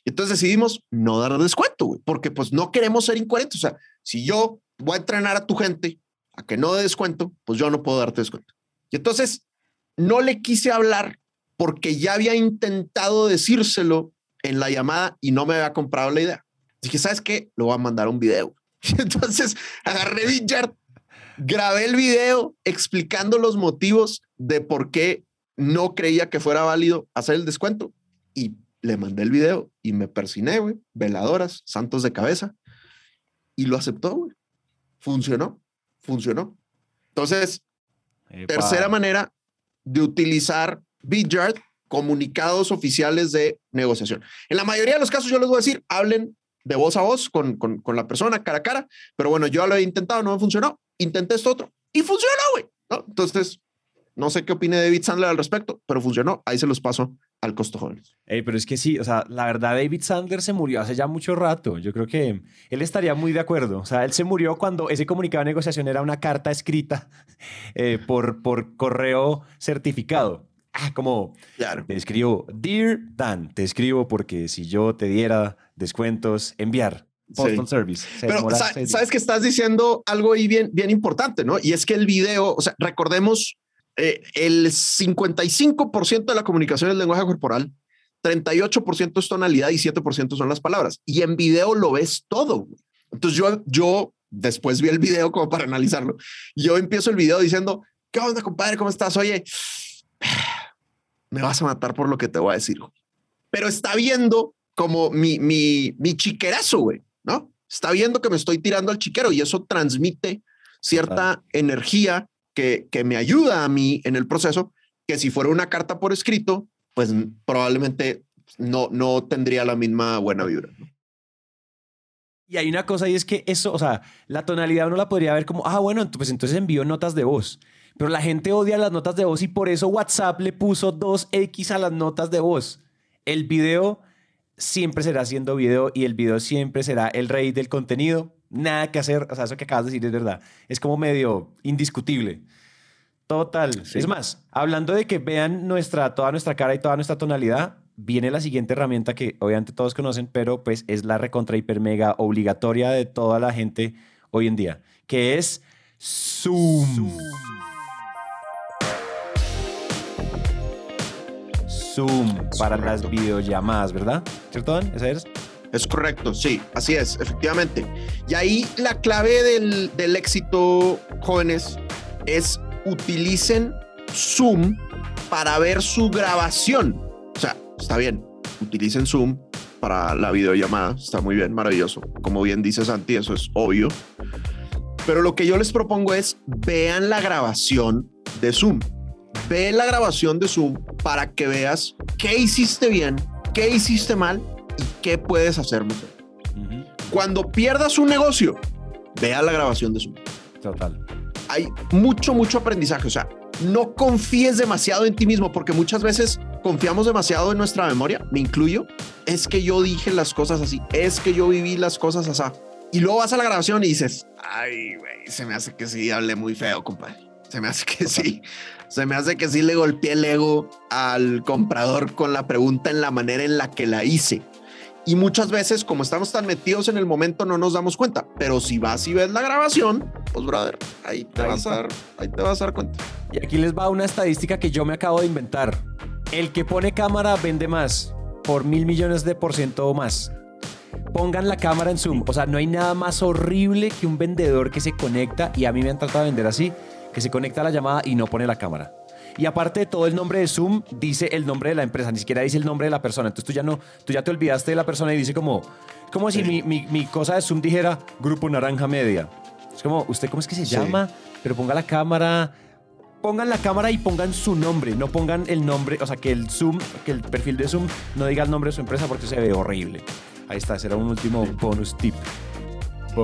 Speaker 4: Y entonces decidimos no dar descuento, güey, porque pues no queremos ser incoherentes. O sea, si yo voy a entrenar a tu gente a que no dé descuento, pues yo no puedo darte descuento. Y entonces no le quise hablar porque ya había intentado decírselo en la llamada y no me había comprado la idea. Dije, ¿sabes qué? Lo voy a mandar un video. Entonces agarré Vidyard, grabé el video explicando los motivos de por qué no creía que fuera válido hacer el descuento y le mandé el video y me persiné, güey, veladoras, santos de cabeza y lo aceptó, güey. Funcionó, funcionó. Entonces,
Speaker 1: Epa.
Speaker 4: Tercera manera de utilizar Vidyard, comunicados oficiales de negociación. En la mayoría de los casos, yo les voy a decir, hablen de voz a voz con, con, con la persona cara a cara, pero bueno, yo lo he intentado, no me funcionó. Intenté esto otro y funcionó, güey. ¿no? Entonces, no sé qué opine David Sandler al respecto, pero funcionó. Ahí se los paso al costo jóvenes.
Speaker 1: Ey, pero es que sí, o sea, la verdad David Sandler se murió hace ya mucho rato. Yo creo que él estaría muy de acuerdo. O sea, él se murió cuando ese comunicado de negociación era una carta escrita eh, por, por correo certificado. Ah, como
Speaker 4: Claro.
Speaker 1: te escribo, Dear Dan, te escribo porque si yo te diera descuentos, enviar. Postal Service. Se
Speaker 4: Pero sa-
Speaker 1: seis
Speaker 4: sabes que estás diciendo algo ahí bien, bien importante, ¿no? Y es que el video, o sea, recordemos, eh, el 55% de la comunicación es lenguaje corporal, 38% es tonalidad y 7% son las palabras. Y en video lo ves todo. Entonces yo, yo después vi el video como para analizarlo. Yo empiezo el video diciendo, ¿qué onda, compadre? ¿Cómo estás? Oye, me vas a matar por lo que te voy a decir. güey". Pero está viendo como mi, mi, mi chiquerazo, güey, ¿no? Está viendo que me estoy tirando al chiquero y eso transmite cierta energía que, que me ayuda a mí en el proceso, que si fuera una carta por escrito, pues probablemente no, no tendría la misma buena vibra. ¿no?
Speaker 1: Y hay una cosa y es que eso, o sea, la tonalidad uno la podría ver como, ah, bueno, pues entonces envío notas de voz. Pero la gente odia las notas de voz y por eso WhatsApp le puso 2X a las notas de voz. El video siempre será siendo video y el video siempre será el rey del contenido. nada que hacer. O sea, eso que acabas de decir es verdad. Es como medio indiscutible. Total.
Speaker 4: Sí.
Speaker 1: Es más, hablando de que vean nuestra, toda nuestra cara y toda nuestra tonalidad, viene la siguiente herramienta que obviamente todos conocen, pero pues es la recontra hiper mega obligatoria de toda la gente hoy en día, que es Zoom. Zoom para las videollamadas, ¿verdad? ¿Cierto, Dan? ¿Esa es?
Speaker 4: Es correcto, sí, así es, efectivamente. Y ahí la clave del, del éxito, jóvenes, es utilicen Zoom para ver su grabación. O sea, está bien, utilicen Zoom para la videollamada, está muy bien, maravilloso. Como bien dice Santi, eso es obvio. Pero lo que yo les propongo es vean la grabación de Zoom. Ve la grabación de Zoom para que veas qué hiciste bien, qué hiciste mal y qué puedes hacer mejor. Cuando pierdas un negocio, vea la grabación de Zoom.
Speaker 1: Total.
Speaker 4: Hay mucho, mucho aprendizaje. O sea, no confíes demasiado en ti mismo porque muchas veces confiamos demasiado en nuestra memoria, me incluyo. Es que yo dije las cosas así, es que yo viví las cosas así. Y luego vas a la grabación y dices, ay, güey, se me hace que sí, hablé muy feo, compadre. Se me hace que sí. Se me hace que sí le golpeé el ego al comprador con la pregunta en la manera en la que la hice. Y muchas veces, como estamos tan metidos en el momento, no nos damos cuenta. Pero si vas y ves la grabación, pues, brother, ahí te,
Speaker 1: Ahí
Speaker 4: vas, a dar, ahí te vas a dar cuenta.
Speaker 1: Y aquí les va una estadística que yo me acabo de inventar. El que pone cámara vende más, por mil millones de por ciento o más. Pongan la cámara en Zoom. O sea, no hay nada más horrible que un vendedor que se conecta, y a mí me han tratado de vender así, que se conecta a la llamada y no pone la cámara. Y aparte de todo el nombre de Zoom, dice el nombre de la empresa, ni siquiera dice el nombre de la persona. Entonces tú ya no, tú ya te olvidaste de la persona y dice como, como si mi, mi- mi cosa de Zoom dijera Grupo Naranja Media. Es como, ¿usted cómo es que se
Speaker 4: Sí.
Speaker 1: llama? Pero ponga la cámara, pongan la cámara y pongan su nombre, no pongan el nombre, o sea, que el Zoom, que el perfil de Zoom no diga el nombre de su empresa porque se ve horrible. Ahí está, será un último bonus tip.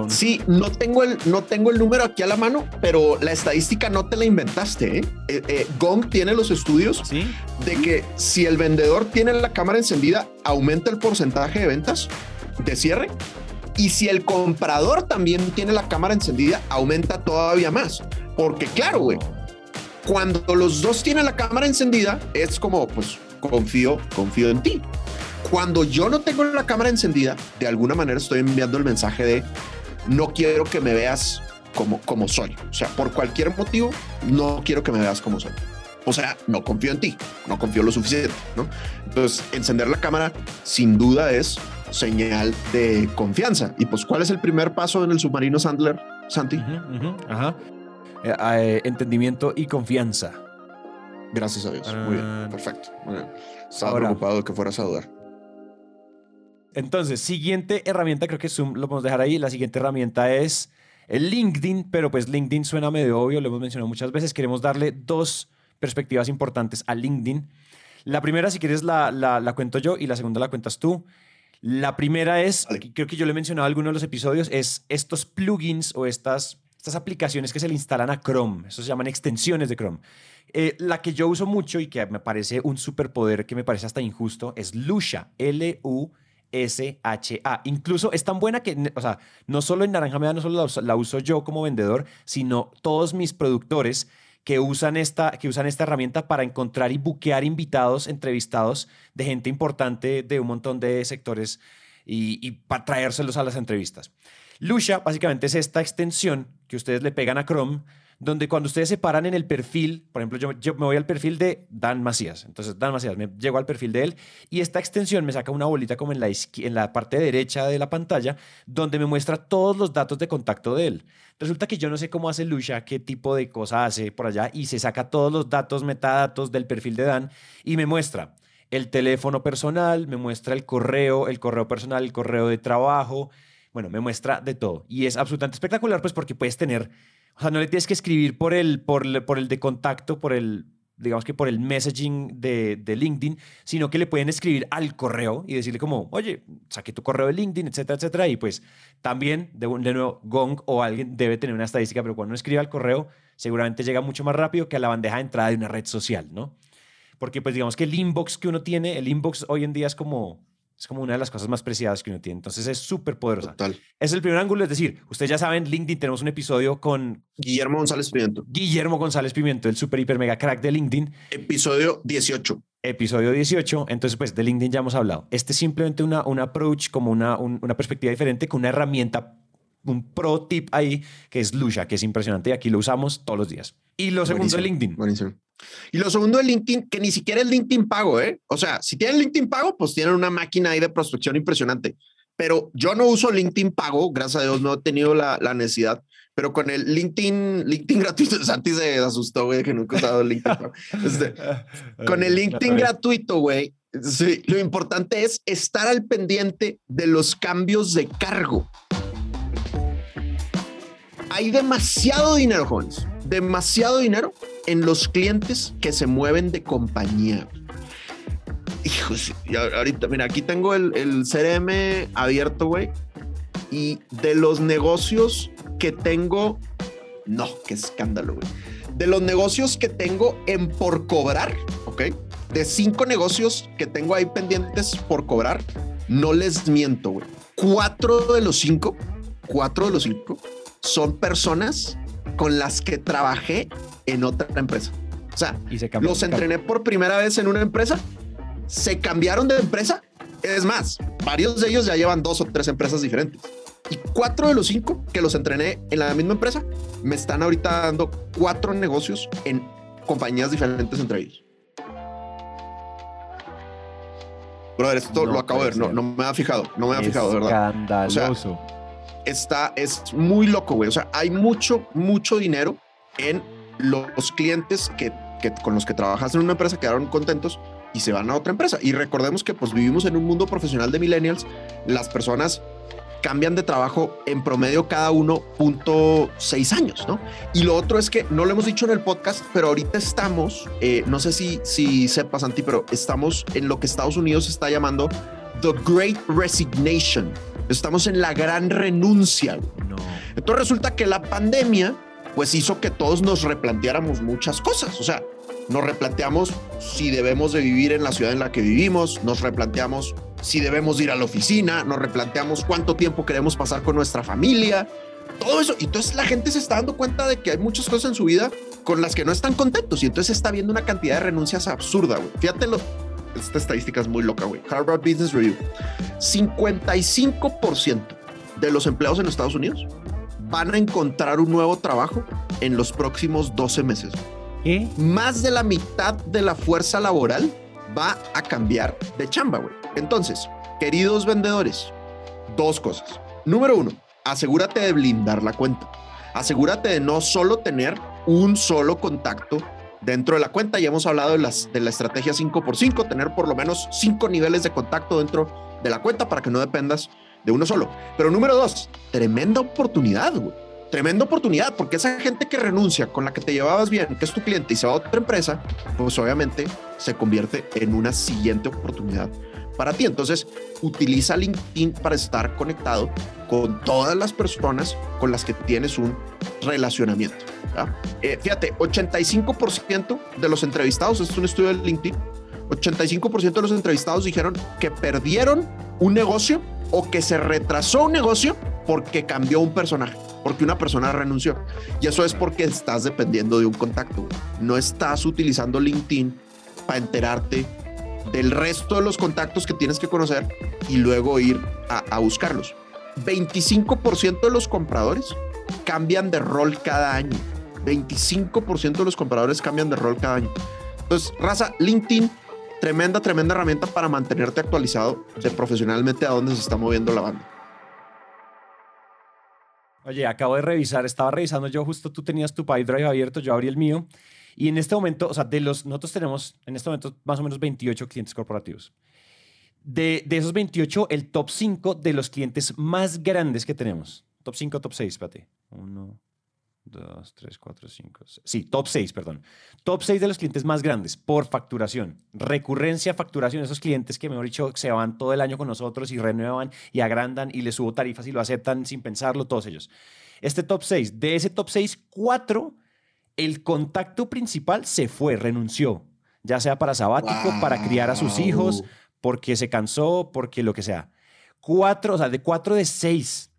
Speaker 4: Sí, no tengo, el, no tengo el número aquí a la mano, pero la estadística no te la inventaste. ¿eh? Eh, eh, Gong tiene los estudios
Speaker 1: ¿Sí?
Speaker 4: de que si el vendedor tiene la cámara encendida, aumenta el porcentaje de ventas de cierre. Y si el comprador también tiene la cámara encendida, aumenta todavía más. Porque claro, güey, cuando los dos tienen la cámara encendida, es como, pues, confío, confío en ti. Cuando yo no tengo la cámara encendida, de alguna manera estoy enviando el mensaje de no quiero que me veas como, como soy. O sea, por cualquier motivo, no quiero que me veas como soy. O sea, no confío en ti, no confío lo suficiente, ¿no? Entonces, encender la cámara sin duda es señal de confianza. Y pues, ¿cuál es el primer paso en el submarino Sandler, Santi?
Speaker 1: Ajá. Eh, eh, entendimiento y confianza.
Speaker 4: Gracias a Dios. Muy bien,
Speaker 1: Ah.
Speaker 4: perfecto. Muy bien. Estaba
Speaker 1: Ahora.
Speaker 4: preocupado de que fueras a dudar.
Speaker 1: Entonces, siguiente herramienta, creo que Zoom lo podemos dejar ahí. La siguiente herramienta es el LinkedIn, pero pues LinkedIn suena medio obvio, lo hemos mencionado muchas veces. Queremos darle dos perspectivas importantes a LinkedIn. La primera, si quieres, la, la, la cuento yo y la segunda la cuentas tú. La primera es, creo que yo le he mencionado en alguno de los episodios, es estos plugins o estas, estas aplicaciones que se le instalan a Chrome. Eso se llaman extensiones de Chrome. Eh, la que yo uso mucho y que me parece un superpoder que me parece hasta injusto es Lusha, L-U. S-H-A. Incluso es tan buena que, o sea, no solo en Naranja no solo la uso, yo como vendedor, sino todos mis productores que usan, esta, que usan esta herramienta para encontrar y buquear invitados, entrevistados de gente importante de un montón de sectores y, y para traérselos a las entrevistas. Lusha básicamente es esta extensión que ustedes le pegan a Chrome, donde cuando ustedes se paran en el perfil, por ejemplo, yo, me voy al perfil de Dan Macías, entonces Dan Macías, me llego al perfil de él y esta extensión me saca una bolita como en la, en la parte derecha de la pantalla, donde me muestra todos los datos de contacto de él. Resulta que yo no sé cómo hace Lusha, qué tipo de cosa hace por allá y se saca todos los datos, metadatos del perfil de Dan y me muestra el teléfono personal, me muestra el correo, el correo personal, el correo de trabajo, bueno, me muestra de todo. Y es absolutamente espectacular, pues porque puedes tener, o sea, no le tienes que escribir por el, por, el- por el de contacto, por el, digamos que por el messaging de, de LinkedIn, sino que le pueden escribir al correo y decirle como, oye, saqué tu correo de LinkedIn, etcétera, etcétera. Y pues también, de, de nuevo, Gong o alguien debe tener una estadística, pero cuando uno escribe al correo, seguramente llega mucho más rápido que a la bandeja de entrada de una red social, ¿no? Porque pues digamos que el inbox que uno tiene, el inbox hoy en día es como Es como una de las cosas más preciadas que uno tiene. Entonces es súper poderosa.
Speaker 4: Total.
Speaker 1: Es el primer ángulo, es decir, ustedes ya saben, LinkedIn, tenemos un episodio con
Speaker 4: Guillermo González Pimiento.
Speaker 1: Guillermo González Pimiento, el super hiper mega crack de LinkedIn,
Speaker 4: Episodio 18.
Speaker 1: episodio 18. Entonces, pues de LinkedIn ya hemos hablado. Este es simplemente una, un approach, como una, un- una perspectiva diferente con una herramienta, un pro tip ahí, que es Lusha, que es impresionante y aquí lo usamos todos los días. Y lo segundo de LinkedIn.
Speaker 4: Buenísimo. Y lo segundo de LinkedIn, que ni siquiera es LinkedIn pago, ¿eh? O sea, si tienen LinkedIn pago, pues tienen una máquina ahí de prospección impresionante. Pero yo no uso LinkedIn pago, gracias a Dios no he tenido la, la necesidad. Pero con el LinkedIn, LinkedIn gratuito, Santi se asustó, güey, que nunca he usado LinkedIn pago. Este, con el LinkedIn gratuito, güey, sí, lo importante es estar al pendiente de los cambios de cargo. Hay demasiado dinero, jóvenes, demasiado dinero en los clientes que se mueven de compañía. Hijos, ahorita, mira, aquí tengo el, el CRM abierto, güey, y de los negocios que tengo, no, qué escándalo, güey. De los negocios que tengo en por cobrar, ¿ok? De cinco negocios que tengo ahí pendientes por cobrar, no les miento, güey. Cuatro de los cinco, cuatro de los cinco son personas con las que trabajé en otra empresa. O sea,
Speaker 1: Y se cambió.
Speaker 4: los entrené por primera vez en una empresa, se cambiaron de empresa. Es más, varios de ellos ya llevan dos o tres empresas diferentes. Y cuatro de los cinco que los entrené en la misma empresa me están ahorita dando cuatro negocios en compañías diferentes entre ellos. Brother, esto
Speaker 1: No
Speaker 4: lo acabo de ver, no, no me ha fijado, no me ha fijado, verdad
Speaker 1: Escandaloso.
Speaker 4: Está, es muy loco, güey. O sea, hay mucho, mucho dinero en los clientes que, con los que trabajas en una empresa quedaron contentos y se van a otra empresa. Y recordemos que pues vivimos en un mundo profesional de millennials. Las personas cambian de trabajo en promedio cada 1.6 años, ¿no? Y lo otro es que no lo hemos dicho en el podcast, pero ahorita estamos, eh, no sé si, si sepas, Santi, pero estamos en lo que Estados Unidos está llamando The Great Resignation. Estamos en la gran renuncia.
Speaker 1: No.
Speaker 4: Entonces resulta que la pandemia pues hizo que todos nos replanteáramos muchas cosas. O sea, nos replanteamos si debemos de vivir en la ciudad en la que vivimos, nos replanteamos si debemos ir a la oficina, nos replanteamos cuánto tiempo queremos pasar con nuestra familia, todo eso. Y entonces la gente se está dando cuenta de que hay muchas cosas en su vida con las que no están contentos y entonces está viendo una cantidad de renuncias absurda, güey. Fíjate lo, esta estadística es muy loca, güey. Harvard Business Review. 55% de los empleados en Estados Unidos van a encontrar un nuevo trabajo en los próximos 12 meses.
Speaker 1: ¿Qué?
Speaker 4: Más de la mitad de la fuerza laboral va a cambiar de chamba, güey. Entonces, queridos vendedores, dos cosas. Número uno, asegúrate de blindar la cuenta. Asegúrate de no solo tener un solo contacto dentro de la cuenta. Ya hemos hablado de, las, de la estrategia 5x5, tener por lo menos cinco niveles de contacto dentro de la cuenta para que no dependas de uno solo. Pero número dos, tremenda oportunidad. Tremenda oportunidad, porque esa gente que renuncia, con la que te llevabas bien, que es tu cliente y se va a otra empresa, pues obviamente se convierte en una siguiente oportunidad para ti. Entonces, utiliza LinkedIn para estar conectado con todas las personas con las que tienes un relacionamiento. Eh, fíjate, 85% de los entrevistados, esto es un estudio de LinkedIn, 85% de los entrevistados dijeron que perdieron un negocio o que se retrasó un negocio porque cambió un personaje, porque una persona renunció. Y eso es porque estás dependiendo de un contacto. No estás utilizando LinkedIn para enterarte del resto de los contactos que tienes que conocer y luego ir a, a buscarlos. 25% de los compradores cambian de rol cada año. 25% de los compradores cambian de rol cada año. Entonces, raza, LinkedIn, tremenda, tremenda herramienta para mantenerte actualizado profesionalmente a dónde se está moviendo la banda.
Speaker 1: Oye, acabo de revisar, estaba revisando yo, justo tú tenías tu Pipedrive abierto, yo abrí el mío. Y en este momento, o sea, de los, nosotros tenemos en este momento más o menos 28 clientes corporativos. De, de esos 28, el top 5 de los clientes más grandes que tenemos. Top 5, top 6, espérate. 1, 2, 3, 4, 5. Sí, top 6, perdón. Top 6 de los clientes más grandes por facturación. Recurrencia, facturación. Esos clientes que, mejor dicho, se van todo el año con nosotros y renuevan y agrandan y les subo tarifas y lo aceptan sin pensarlo, todos ellos. Este top 6, de ese top 6, 4, el contacto principal se fue, renunció. Ya sea para sabático, para criar a sus hijos, porque se cansó, porque lo que sea. Cuatro, o sea, de cuatro de seis.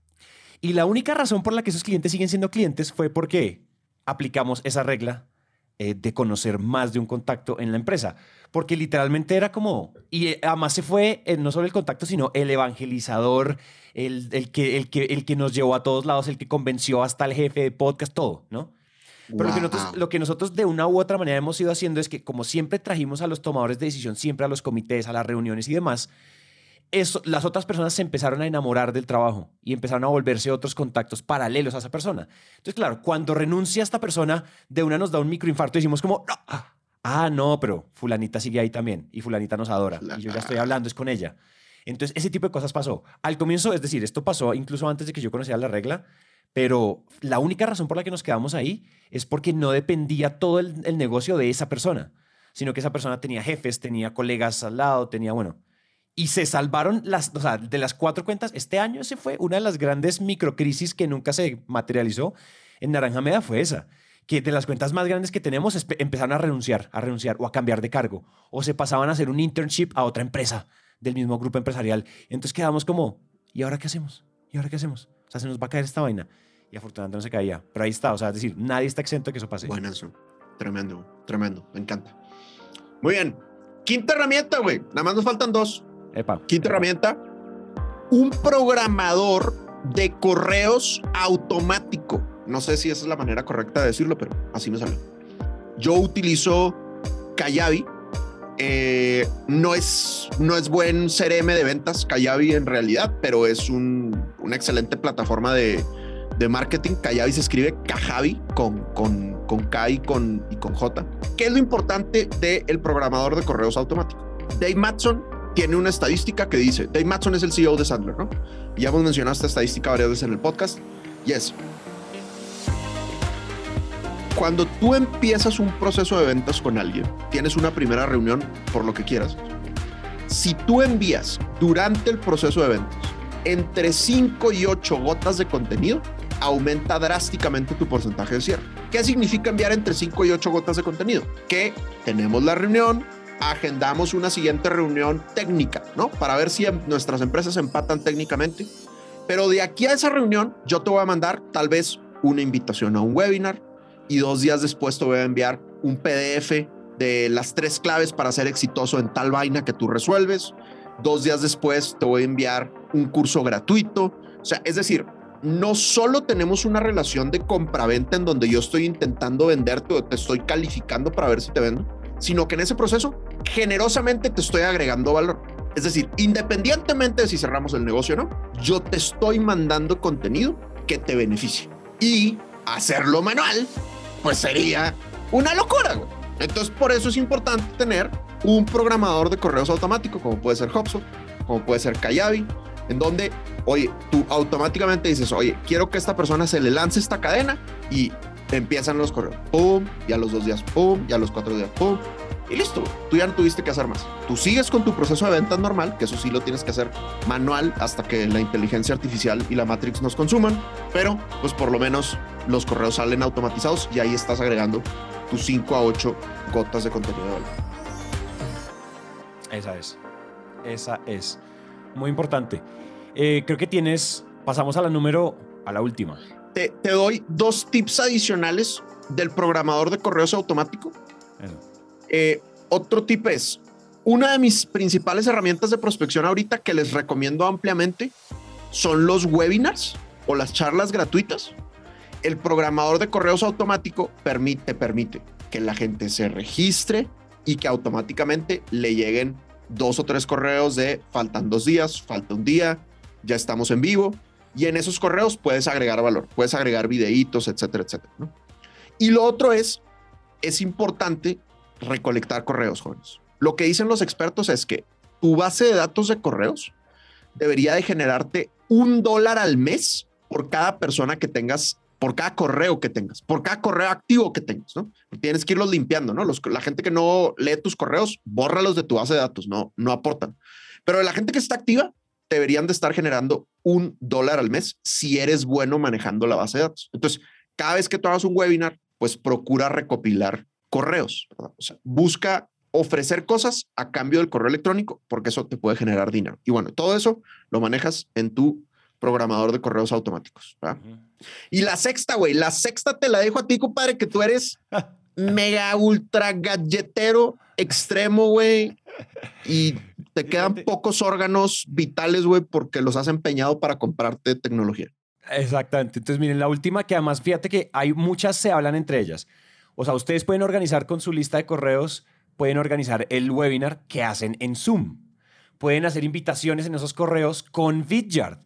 Speaker 1: Y la única razón por la que esos clientes siguen siendo clientes fue porque aplicamos esa regla eh, de conocer más de un contacto en la empresa. Porque literalmente era como, y eh, además se fue eh, no solo el contacto, sino el evangelizador, el, el que, el, que, el que nos llevó a todos lados, el que convenció hasta el jefe de podcast, todo, ¿no? Pero lo, que nosotros,
Speaker 4: Wow.
Speaker 1: lo que nosotros de una u otra manera hemos ido haciendo es que como siempre trajimos a los tomadores de decisión, siempre a los comités, a las reuniones y demás, eso, las otras personas se empezaron a enamorar del trabajo y empezaron a volverse otros contactos paralelos a esa persona. Entonces, claro, cuando renuncia esta persona, de una nos da un microinfarto y decimos como, no, ah, no, pero fulanita sigue ahí también y fulanita nos adora y yo ya estoy hablando, es con ella. Entonces, ese tipo de cosas pasó. Al comienzo, es decir, esto pasó incluso antes de que yo conociera la regla, pero la única razón por la que nos quedamos ahí es porque no dependía todo el, el negocio de esa persona, sino que esa persona tenía jefes, tenía colegas al lado, tenía, bueno, y se salvaron las, o sea, de las cuatro cuentas. Este año ese fue una de las grandes microcrisis que nunca se materializó en Naranja Media fue esa. Que de las cuentas más grandes que tenemos empezaron a renunciar, a renunciar o a cambiar de cargo. O se pasaban a hacer un internship a otra empresa del mismo grupo empresarial. Entonces quedamos como, ¿y ahora qué hacemos? ¿Y ahora qué hacemos? O sea, se nos va a caer esta vaina. Y afortunadamente no se caía. Pero ahí está. O sea, es decir, nadie está exento de que eso pase.
Speaker 4: Buenazo. Tremendo, tremendo. Me encanta. Muy bien. Quinta herramienta, güey. Nada más nos faltan dos.
Speaker 1: Epa.
Speaker 4: Quinta
Speaker 1: epa.
Speaker 4: herramienta. Un programador de correos automático. No sé si esa es la manera correcta de decirlo, pero así me sale. Yo utilizo Kayabi. Eh, no, es, no es buen CRM de ventas, Kayabi en realidad, pero es un- una excelente plataforma de, de marketing. Kayabi se escribe Kajabi con, con, con K y con, y con J. ¿Qué es lo importante del programador de correos automáticos? Dave Matson tiene una estadística que dice, Dave Matson es el CEO de Sandler, ¿no? Ya hemos mencionado esta estadística varias veces en el podcast. Y es, cuando tú empiezas un proceso de ventas con alguien, tienes una primera reunión por lo que quieras. Si tú envías durante el proceso de ventas entre 5 y 8 gotas de contenido, aumenta drásticamente tu porcentaje de cierre. ¿Qué significa enviar entre 5 y 8 gotas de contenido? Que tenemos la reunión, agendamos una siguiente reunión técnica, ¿no? Para ver si nuestras empresas empatan técnicamente. Pero de aquí a esa reunión, yo te voy a mandar tal vez una invitación a un webinar y dos días después te voy a enviar un PDF de las tres claves para ser exitoso en tal vaina que tú resuelves. Dos días después te voy a enviar un curso gratuito. O sea, es decir, no solo tenemos una relación de compraventa en donde yo estoy intentando venderte o te estoy calificando para ver si te vendo, sino que en ese proceso generosamente te estoy agregando valor. Es decir, independientemente de si cerramos el negocio o no, yo te estoy mandando contenido que te beneficie. Y hacerlo manual, pues sería una locura. güey. Entonces, por eso es importante tener un programador de correos automático, como puede ser HubSpot, como puede ser Kayabi, en donde, oye, tú automáticamente dices, oye, quiero que esta persona se le lance esta cadena y empiezan los correos, pum, y a los dos días, pum, y a los cuatro días, pum, y listo, tú ya no tuviste que hacer más. Tú sigues con tu proceso de ventas normal, que eso sí lo tienes que hacer manual hasta que la inteligencia artificial y la Matrix nos consuman, pero pues por lo menos los correos salen automatizados y ahí estás agregando tus 5 a 8 gotas de contenido de valor.
Speaker 1: Esa es. Esa es. Muy importante. Eh, creo que tienes. Pasamos a la número. A la última.
Speaker 4: Te, te doy dos tips adicionales del programador de correos automático. Eh, otro tip es, una de mis principales herramientas de prospección ahorita que les recomiendo ampliamente son los webinars o las charlas gratuitas. El programador de correos automático permite, permite que la gente se registre y que automáticamente le lleguen dos o tres correos de faltan dos días, falta un día, ya estamos en vivo. Y en esos correos puedes agregar valor, puedes agregar videitos, etcétera, etcétera. Y lo otro es, es importante recolectar correos, jóvenes. Lo que dicen los expertos es que tu base de datos de correos debería de generarte un dólar al mes por cada persona que tengas, por cada correo que tengas, por cada correo activo que tengas, ¿no? Tienes que irlos limpiando, ¿no? Los, la gente que no lee tus correos, bórralos de tu base de datos, no, no aportan. Pero la gente que está activa, deberían de estar generando un dólar al mes si eres bueno manejando la base de datos. Entonces, cada vez que tú hagas un webinar, pues procura recopilar correos. busca ofrecer cosas a cambio del correo electrónico, porque eso te puede generar dinero. Y bueno, todo eso lo manejas en tu programador de correos automáticos. ¿va? Y la sexta, güey, la sexta te la dejo a ti, compadre, que tú eres mega ultra galletero extremo, güey. Y te quedan pocos órganos vitales, güey, porque los has empeñado para comprarte tecnología.
Speaker 1: Exactamente. Entonces, miren, la última que además, fíjate que hay muchas se hablan entre ellas. O sea, ustedes pueden organizar con su lista de correos, pueden organizar el webinar que hacen en Zoom. Pueden hacer invitaciones en esos correos con Vidyard.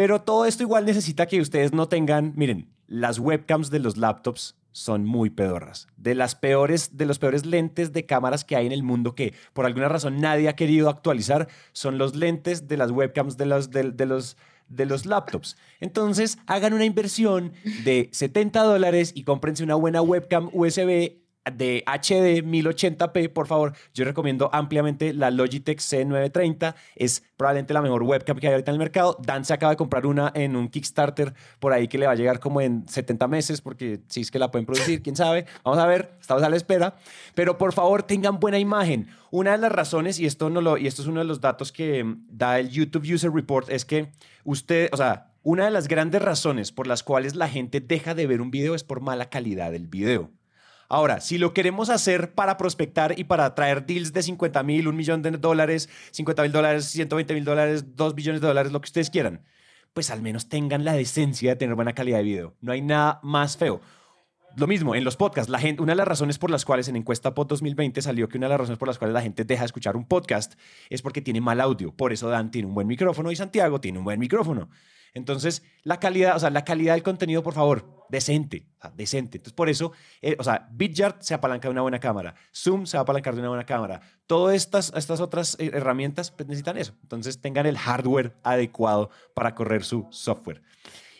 Speaker 1: Pero todo esto igual necesita que ustedes no tengan, miren, las webcams de los laptops son muy pedorras. De las peores, de los peores lentes de cámaras que hay en el mundo que por alguna razón nadie ha querido actualizar son los lentes de las webcams de los, de, los, de los laptops. Entonces, hagan una inversión de 70 dólares y cómprense una buena webcam USB de HD 1080p, por favor. Yo recomiendo ampliamente la Logitech C930. Es probablemente la mejor webcam que hay ahorita en el mercado. Dan se acaba de comprar una en un Kickstarter por ahí que le va a llegar como en 70 meses, porque si es que la pueden producir, quién sabe. Vamos a ver, estamos a la espera. Pero por favor, tengan buena imagen. Una de las razones, y esto, no lo, y esto es uno de los datos que mm, da el YouTube User Report, es que usted, o sea, una de las grandes razones por las cuales la gente deja de ver un video es por mala calidad del video. Ahora, si lo queremos hacer para prospectar y para traer deals de 50 mil, un millón de dólares, 50 mil dólares, 120 mil dólares, 2 billones de dólares, lo que ustedes quieran, pues al menos tengan la decencia de tener buena calidad de video. No hay nada más feo. Lo mismo, en los podcasts, la gente, una de las razones por las cuales en Encuesta Pod 2020 salió que una de las razones por las cuales la gente deja de escuchar un podcast es porque tiene mal audio. Por eso Dan tiene un buen micrófono y Santiago tiene un buen micrófono. Entonces, la calidad, o sea, la calidad del contenido, por favor, decente, o sea, decente. Entonces, por eso, eh, o sea, Vidyard se apalanca de una buena cámara, Zoom se va a apalancar de una buena cámara. Todas estas, estas otras eh, herramientas pues, necesitan eso. Entonces, tengan el hardware adecuado para correr su software.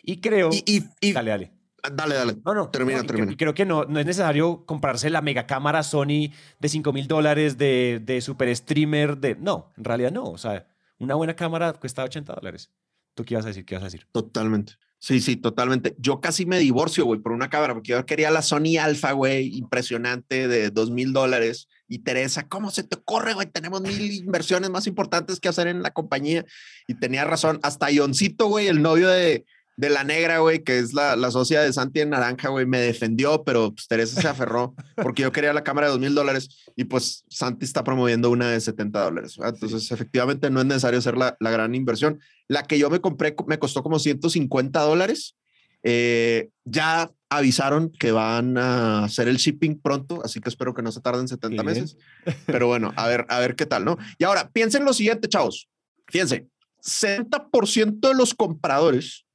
Speaker 1: Y creo...
Speaker 4: Y, y, y-
Speaker 1: dale, dale.
Speaker 4: dale, dale.
Speaker 1: No, no.
Speaker 4: Termina,
Speaker 1: no, y
Speaker 4: termina.
Speaker 1: creo- Y creo que no, no es necesario comprarse la mega cámara Sony de 5 mil dólares de, de super streamer. De, no, en realidad no. O sea, una buena cámara cuesta 80 dólares. ¿Tú qué ibas a decir? ¿Qué ibas a decir?
Speaker 4: Totalmente. Sí, sí, totalmente. Yo casi me divorcio, güey, por una cámara, porque yo quería la Sony Alpha, güey, impresionante de dos mil dólares. Y Teresa, ¿cómo se te ocurre, güey? Tenemos mil inversiones más importantes que hacer en la compañía. Y tenía razón. Hasta Ioncito, güey, el novio de, de la negra, güey, que es la, la socia de Santi en Naranja, güey, me defendió, pero pues, Teresa se aferró porque yo quería la cámara de dos mil dólares y pues Santi está promoviendo una de 70 dólares. Entonces, efectivamente, no es necesario hacer la, la gran inversión. La que yo me compré co- me costó como 150 dólares. Eh, ya avisaron que van a hacer el shipping pronto, así que espero que no se tarden 70
Speaker 1: Bien.
Speaker 4: meses. Pero bueno, a ver, a ver qué tal, ¿no? Y ahora, piensen lo siguiente, chavos. Fíjense, 60% de los compradores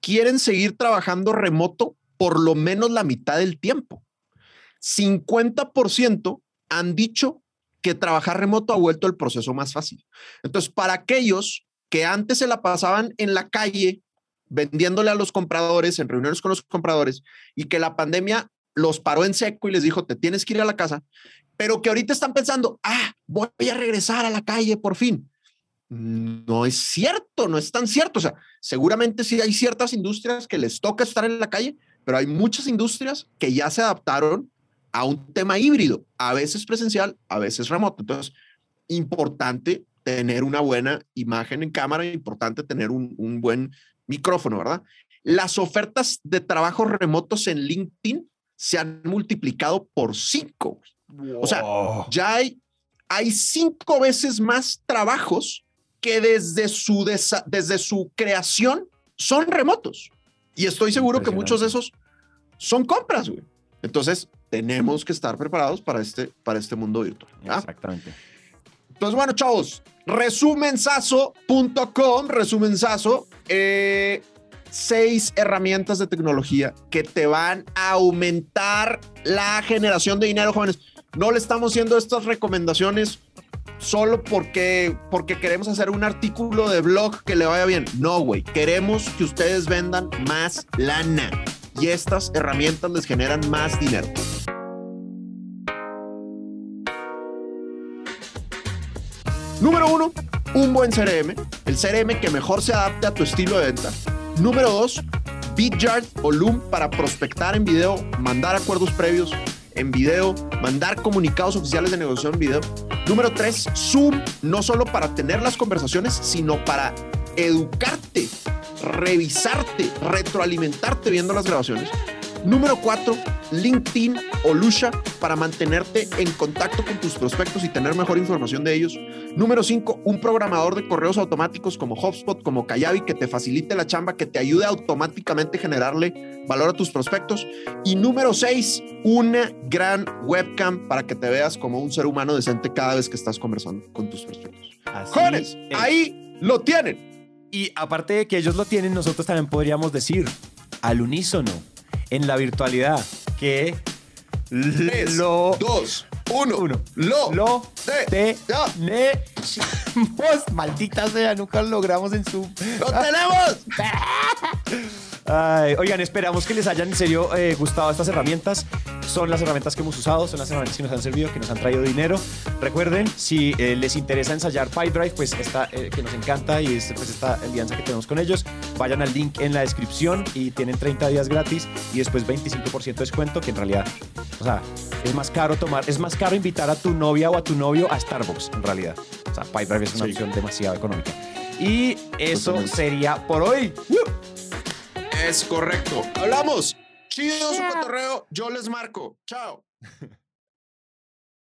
Speaker 4: quieren seguir trabajando remoto por lo menos la mitad del tiempo. 50% han dicho que trabajar remoto ha vuelto el proceso más fácil. Entonces, para aquellos que antes se la pasaban en la calle vendiéndole a los compradores, en reuniones con los compradores, y que la pandemia los paró en seco y les dijo, te tienes que ir a la casa, pero que ahorita están pensando, ah, voy a regresar a la calle por fin. No es cierto, no es tan cierto. O sea, seguramente sí hay ciertas industrias que les toca estar en la calle, pero hay muchas industrias que ya se adaptaron a un tema híbrido, a veces presencial, a veces remoto. Entonces, importante tener una buena imagen en cámara, importante tener un, un buen micrófono, ¿verdad? Las ofertas de trabajo remotos en LinkedIn se han multiplicado por cinco. O sea, ya hay, hay cinco veces más trabajos que desde su, desde su creación son remotos. Y estoy seguro que muchos de esos son compras, güey. Entonces, tenemos que estar preparados para este, para este mundo virtual. ¿ya?
Speaker 1: Exactamente.
Speaker 4: Entonces, bueno, chavos, resumensazo.com, resumensazo, eh, seis herramientas de tecnología que te van a aumentar la generación de dinero, jóvenes. No le estamos haciendo estas recomendaciones solo porque, porque queremos hacer un artículo de blog que le vaya bien. No, güey, queremos que ustedes vendan más lana y estas herramientas les generan más dinero. Número uno, un buen CRM, el CRM que mejor se adapte a tu estilo de venta. Número dos, Vidyard o Loom para prospectar en video, mandar acuerdos previos en video, mandar comunicados oficiales de negociación en video. Número tres, Zoom, no solo para tener las conversaciones, sino para educarte, revisarte, retroalimentarte viendo las grabaciones. Número cuatro, LinkedIn o Lusha para mantenerte en contacto con tus prospectos y tener mejor información de ellos. Número cinco, un programador de correos automáticos como HubSpot, como Kayabi, que te facilite la chamba, que te ayude a automáticamente generarle valor a tus prospectos. Y número seis, una gran webcam para que te veas como un ser humano decente cada vez que estás conversando con tus prospectos.
Speaker 1: Así
Speaker 4: Jóvenes,
Speaker 1: es.
Speaker 4: ahí lo tienen.
Speaker 1: Y aparte de que ellos lo tienen, nosotros también podríamos decir al unísono, en la virtualidad, que
Speaker 4: Tres,
Speaker 1: lo,
Speaker 4: dos, uno,
Speaker 1: uno.
Speaker 4: lo,
Speaker 1: lo
Speaker 4: te- ya.
Speaker 1: tenemos. Maldita sea, nunca lo logramos en Zoom.
Speaker 4: ¡Lo tenemos!
Speaker 1: Ay, oigan, esperamos que les hayan en serio eh, gustado estas herramientas. Son las herramientas que hemos usado, son las herramientas que nos han servido, que nos han traído dinero. Recuerden, si eh, les interesa ensayar PipeDrive, pues esta eh, que nos encanta y es, pues esta alianza que tenemos con ellos, vayan al link en la descripción y tienen 30 días gratis y después 25% de descuento, que en realidad, o sea, es más caro tomar, es más caro invitar a tu novia o a tu novio a Starbucks, en realidad. O sea, PipeDrive es una
Speaker 4: Sí.
Speaker 1: opción demasiado económica. Y eso sería por hoy.
Speaker 4: Es correcto. Hablamos. Chido su cotorreo. Yo les marco. Chao.